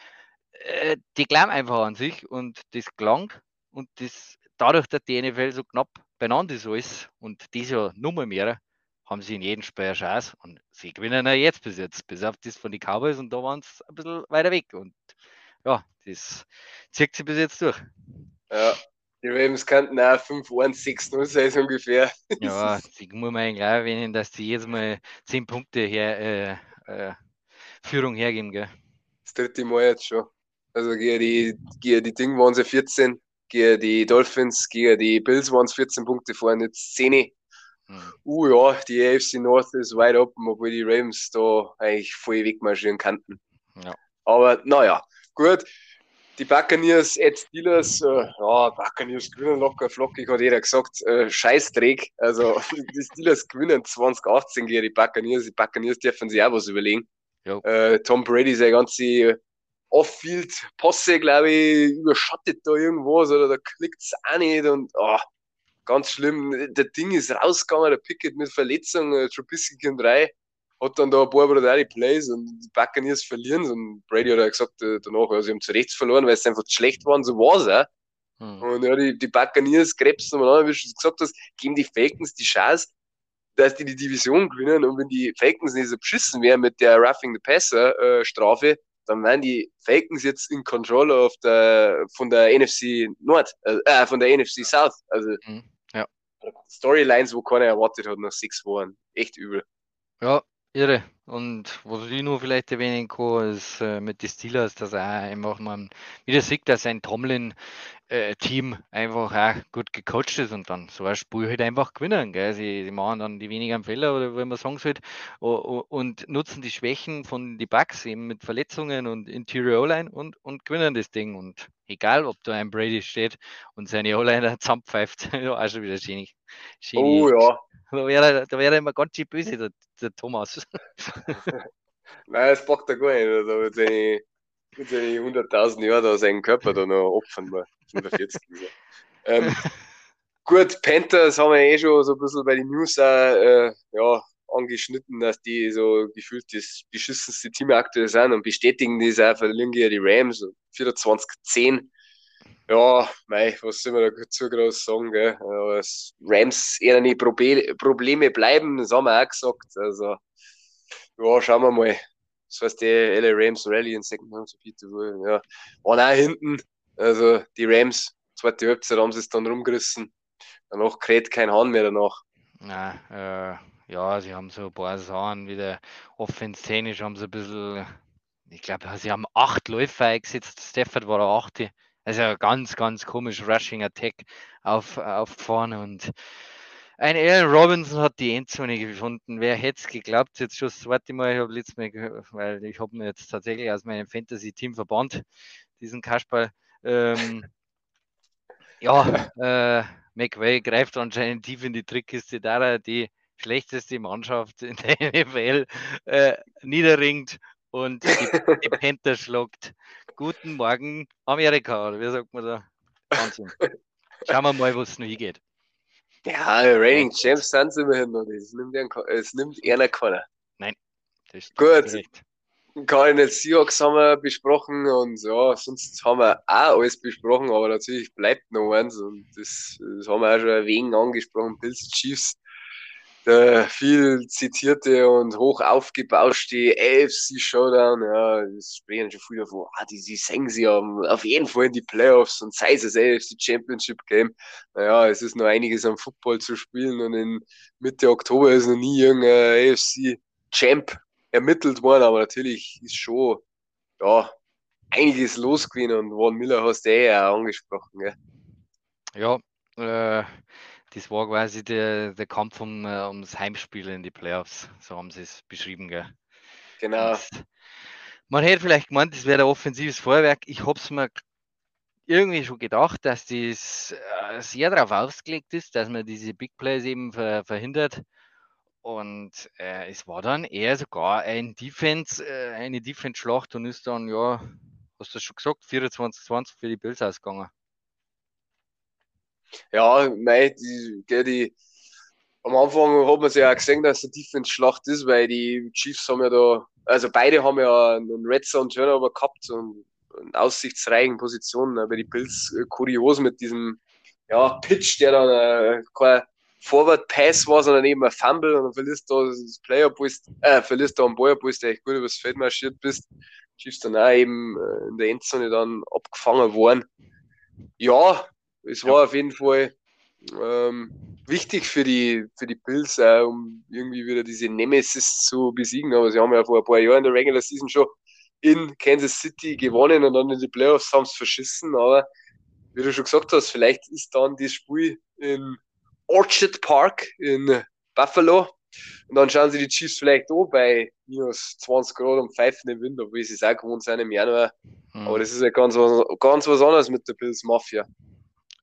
Äh, die glauben einfach an sich und das klang und das dadurch, dass die NFL so knapp beieinander ist alles und das ja nur mehr, haben sie in jedem Spiel eine Chance und sie gewinnen ja jetzt bis jetzt, bis auf das von den Cowboys und da waren sie ein bisschen weiter weg und ja, das zieht sie bis jetzt durch. Ja, die Ravens könnten auch 5-1-6-0 sein ungefähr. Ja, die muss man eigentlich auch erwähnen, dass die jedes Mal 10 Punkte her, äh, äh, Führung hergeben, gell? Das dritte Mal jetzt schon. Also gegen die, gegen die Dinge waren sie 14, gegen die Dolphins, gegen die Bills waren es 14 Punkte vor, jetzt 10. Mhm. Uh ja, die AFC North ist weit open, obwohl die Ravens da eigentlich voll wegmarschieren könnten. Ja. Aber naja, gut. Die Buccaneers at Steelers, äh, ja, Buccaneers gewinnen locker flockig, hat jeder gesagt, äh, Scheißdreck. Also die Steelers gewinnen 2018 gegen die Buccaneers. Die Buccaneers dürfen sich auch was überlegen. Äh, Tom Brady, seine ganze Off-Field-Posse, glaube ich, überschattet da irgendwas oder da klickt es auch nicht und oh, ganz schlimm. Der Ding ist rausgegangen, der Pickett mit Verletzung, äh, Trubisky in drei, hat dann da ein paar brutale Plays und die Buccaneers verlieren. Und Brady hat ja gesagt äh, danach, ja, sie haben zu Recht verloren, weil es einfach zu schlecht waren, so war es auch. Hm. Und ja, die, die Buccaneers krebsen nochmal an, wie du gesagt hast, geben die Falcons die Chance, dass die die Division gewinnen. Und wenn die Falcons nicht so beschissen wären mit der Roughing the Passer äh, Strafe, dann wären die Falcons jetzt in Control auf der, von der NFC Nord, äh, äh von der NFC South. Also mhm. Storylines, wo keiner erwartet hat nach sechs Wochen. Echt übel. Ja, irre. Und was ich nur vielleicht erwähnen kann, ist äh, mit den Steelers, dass er einfach man wieder sieht, dass ein Tomlin äh, Team einfach auch gut gecoacht ist und dann so ein Spiel halt einfach gewinnen. Gell? Sie, sie machen dann die wenigen Fehler oder wie man sagen soll und nutzen die Schwächen von die Bugs eben mit Verletzungen und Interior O-Line und, und gewinnen das Ding. Und egal, ob da ein Brady steht und seine O-Line zusammenpfeift, ja, auch schon wieder schön. schön oh ja. Da wäre, da wäre immer ganz schön böse, der, der Thomas. Nein, das packt er gar nicht. Da wird seine, seine 100.000 Jahre da seinen Körper da noch opfern. Mal. 45 ähm, gut, Panthers haben wir eh schon so ein bisschen bei den News auch, äh, ja, angeschnitten, dass die so gefühlt das beschissenste Team aktuell sind und bestätigen das auch, verlieren die Rams 24-10. Ja, mei, was soll man dazu groß sagen, gell? Aber Rams eher nicht Probleme bleiben, das haben wir auch gesagt. Also, ja, schauen wir mal. Das heißt, die LA Rams Rally in Second Home to Peter ja, waren auch hinten. Also, die Rams, zweite Halbzeit haben sie es dann rumgerissen. Danach kräht kein Hahn mehr danach. Nein, äh, ja, sie haben so ein paar Sachen wieder offensiv haben sie ein bisschen, ich glaube, sie haben acht Läufer eingesetzt. Stafford war der achte. Also ganz, ganz komisch Rushing Attack auf, auf vorne und ein Aaron Robinson hat die Endzone gefunden. Wer hätte es geglaubt? Jetzt schon das zweite Mal, ich habe letztes Mal, weil ich habe mir jetzt tatsächlich aus meinem Fantasy-Team verbannt, diesen Kasperl. Ähm, ja, äh, McVay greift anscheinend tief in die Trickkiste, da er die schlechteste Mannschaft in der NFL äh, niederringt und die, die Panther schluckt. Guten Morgen, Amerika, oder wie sagt man da? Wahnsinn. Schauen wir mal, wo es noch hingeht. Ja, Raining Champs sind sie immerhin noch nicht. Es nimmt, es nimmt einer keiner. Nein, das ist Gut. Nicht. Keine Seahawks haben wir besprochen und ja, sonst haben wir auch alles besprochen, aber natürlich bleibt noch eins und das, das haben wir auch schon ein wenig angesprochen. Bills Chiefs der viel zitierte und hoch aufgebauschte AFC Showdown, ja, das sprechen schon viele davon, ah, die, die singen sie haben auf jeden Fall in die Playoffs und sei es das AFC Championship Game. Naja, es ist noch einiges am Football zu spielen und in Mitte Oktober ist noch nie irgendein AFC Champ ermittelt worden, aber natürlich ist schon, ja, einiges los gewesen und Von Miller hast du eh auch angesprochen, gell? Ja, äh, das war quasi der, der Kampf um, äh, ums Heimspiel in die Playoffs. So haben sie es beschrieben, gell? Genau. Und man hätte vielleicht gemeint, das wäre ein offensives Feuerwerk. Ich habe es mir irgendwie schon gedacht, dass das äh, sehr darauf ausgelegt ist, dass man diese Big Plays eben ver verhindert. Und äh, es war dann eher sogar ein Defense, äh, eine Defense-Schlacht und ist dann, ja, hast du schon gesagt, 24-20 für die Bills ausgegangen. Ja, mei, die, die, die, am Anfang hat man sich ja gesehen, dass es eine Defense-Schlacht ist, weil die Chiefs haben ja da, also beide haben ja einen Red Zone Turnover gehabt und in aussichtsreichen Positionen, aber die Bills äh, kurios mit diesem ja, Pitch, der dann äh, kein Forward Pass war, sondern eben ein Fumble und dann verlierst du das Player, äh, verlierst du einen Ball, wo du echt gut übers Feld marschiert bist. Chiefs dann auch eben äh, in der Endzone dann abgefangen worden. Ja, es war ja. auf jeden Fall ähm, wichtig für die, für die Bills, äh, um irgendwie wieder diese Nemesis zu besiegen. Aber sie haben ja vor ein paar Jahren in der Regular Season schon in Kansas City gewonnen und dann in die Playoffs haben es verschissen. Aber wie du schon gesagt hast, vielleicht ist dann das Spiel in Orchard Park in Buffalo. Und dann schauen sie die Chiefs vielleicht auch bei minus 20 Grad und pfeifen im Wind, obwohl sie es auch gewohnt sind im Januar. Mhm. Aber das ist ja ganz was, ganz was anderes mit der Bills Mafia.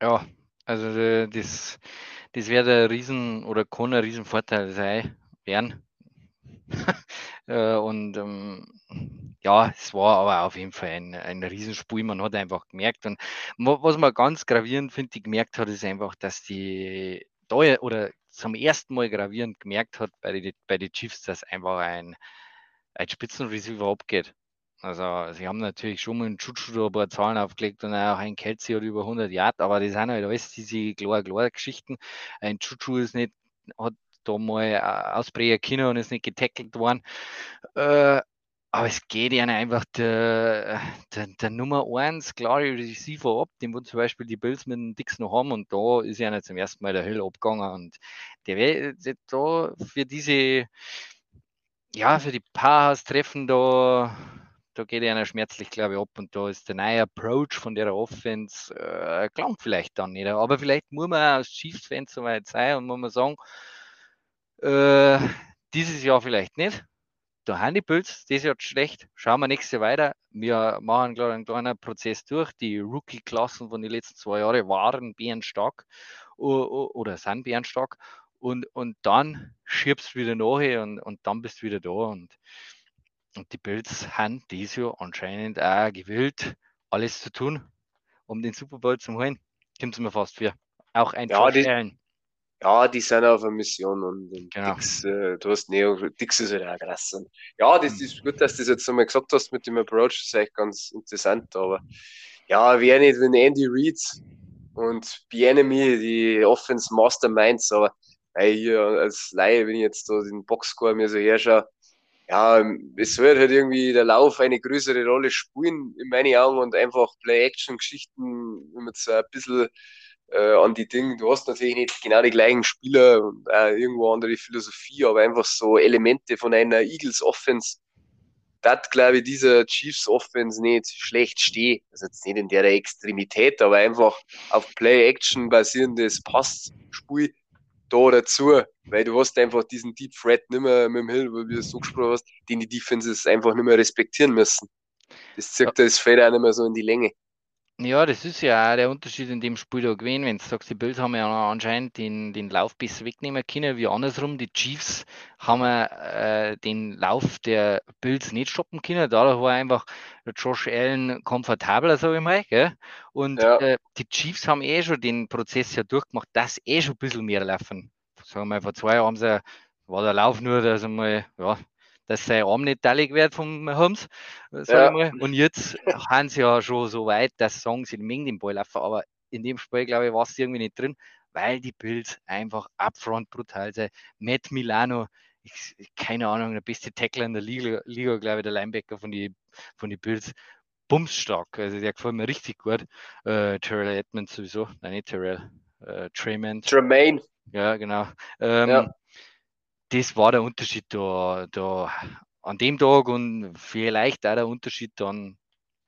Ja, also äh, das, das wäre der Riesen oder kann ein Riesenvorteil sein werden. Äh, und ähm, ja, es war aber auf jeden Fall ein, ein Riesenspiel. Man hat einfach gemerkt. Und was man ganz gravierend, finde ich, gemerkt hat, ist einfach, dass die da oder zum ersten Mal gravierend gemerkt hat bei den bei die Chiefs, dass einfach ein, ein Spitzenreceiver abgeht. Also sie haben natürlich schon mal einen Chuchu ein paar Zahlen aufgelegt und auch ein Kelsey hat über 100 Yard, aber das sind halt alles diese klar, klar Geschichten. Ein Chuchu ist nicht, hat da mal äh, ausbrechen können und ist nicht getackelt worden. Äh, aber es geht ihnen einfach der, der, der Nummer 1 klare Receiver ab, den wo zum Beispiel die Bills mit dem Dix noch haben und da ist ja zum ersten Mal der Hill abgegangen und der wäre da für diese, ja, für die Powerhouse-Treffen da da geht einer schmerzlich, glaube ich, ab und da ist der neue Approach von der Offense, äh, klang vielleicht dann nicht. Aber vielleicht muss man als Chiefs-Fan so weit sein und muss man sagen, äh, dieses Jahr vielleicht nicht. Da haben die Bills, das Jahr schlecht. Schauen wir nächstes Jahr weiter. Wir machen gerade einen kleinen Prozess durch. Die Rookie-Klassen von den letzten zwei Jahren waren bärenstark oder sind bärenstark. Und, und dann schiebst du wieder nach und, und dann bist du wieder da. Und und die Bills haben dieses Jahr anscheinend auch gewillt, alles zu tun, um den Super Bowl zu holen. Kommt es mir fast für. Auch ein ja, die, ja, die sind auf einer Mission und, und genau. Dix, äh, du hast Neo, Dix ist halt auch krass. Und ja, das mhm. ist gut, dass du das jetzt nochmal gesagt hast mit dem Approach, das ist echt ganz interessant, aber ja, wer nicht, wenn Andy Reid und Bienemy, die Offense Masterminds, aber hier als Laie, wenn ich jetzt so den Boxscore mir so herschaue, ja, es wird halt irgendwie der Lauf eine größere Rolle spielen, in meinen Augen, und einfach Play-Action-Geschichten, wenn man jetzt ein bisschen äh, an die Dinge, du hast natürlich nicht genau die gleichen Spieler und äh, irgendwo andere Philosophie, aber einfach so Elemente von einer Eagles Offense, das glaube ich dieser Chiefs Offense nicht schlecht steht. Also jetzt nicht in der Extremität, aber einfach auf Play-Action basierendes Passspiel da dazu, weil du hast einfach diesen Deep Threat nicht mehr mit dem Hill, wie du es so gesprochen hast, den die Defenses einfach nicht mehr respektieren müssen. Das zieht ja. das Feld auch nicht mehr so in die Länge. Ja, das ist ja auch der Unterschied in dem Spiel da gewesen. Wenn du sagst, die Bills haben ja anscheinend den, den Laufbiss wegnehmen können, wie andersrum. Die Chiefs haben äh, den Lauf der Bills nicht stoppen können. Dadurch war einfach Josh Allen komfortabler, sage ich mal. Gell? Und ja. äh, die Chiefs haben eh schon den Prozess ja durchgemacht, dass eh schon ein bisschen mehr laufen. Sagen wir mal, vor zwei Jahren haben sie, war der Lauf nur, dass einmal, ja, dass sein Arm nicht teilig wird vom Holmes, ja. Und jetzt haben sie ja schon so weit, dass sagen, sie mengen den Ball laufen, aber in dem Spiel, glaube ich, war es irgendwie nicht drin, weil die Bills einfach upfront brutal sind. Matt Milano, ich, keine Ahnung, der beste Tackler in der Liga, Liga glaube ich, der Linebacker von den von die Bills. Bumsstark, also der gefällt mir richtig gut. Äh, Terrell Edmonds sowieso, nein, nicht Terrell, äh, Tremaine. Tremaine. Ja, genau. Ähm, ja das war der Unterschied da, da an dem Tag und vielleicht auch der Unterschied dann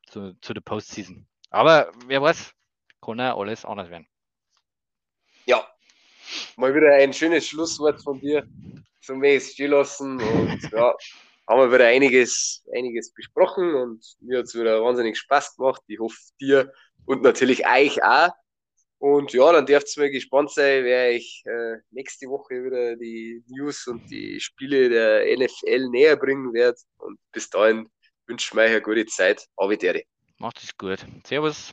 zu, zu der Postseason. Aber wer weiß, kann ja alles anders werden. Ja, mal wieder ein schönes Schlusswort von dir zum WSG lassen und ja, haben wir wieder einiges, einiges besprochen und mir hat es wieder wahnsinnig Spaß gemacht. Ich hoffe dir und natürlich euch auch. Und ja, dann dürft ihr mal gespannt sein, wer ich äh, nächste Woche wieder die News und die Spiele der NFL näher bringen wird. Und bis dahin wünsche ich mir eine gute Zeit. Avitere. Macht es gut. Servus.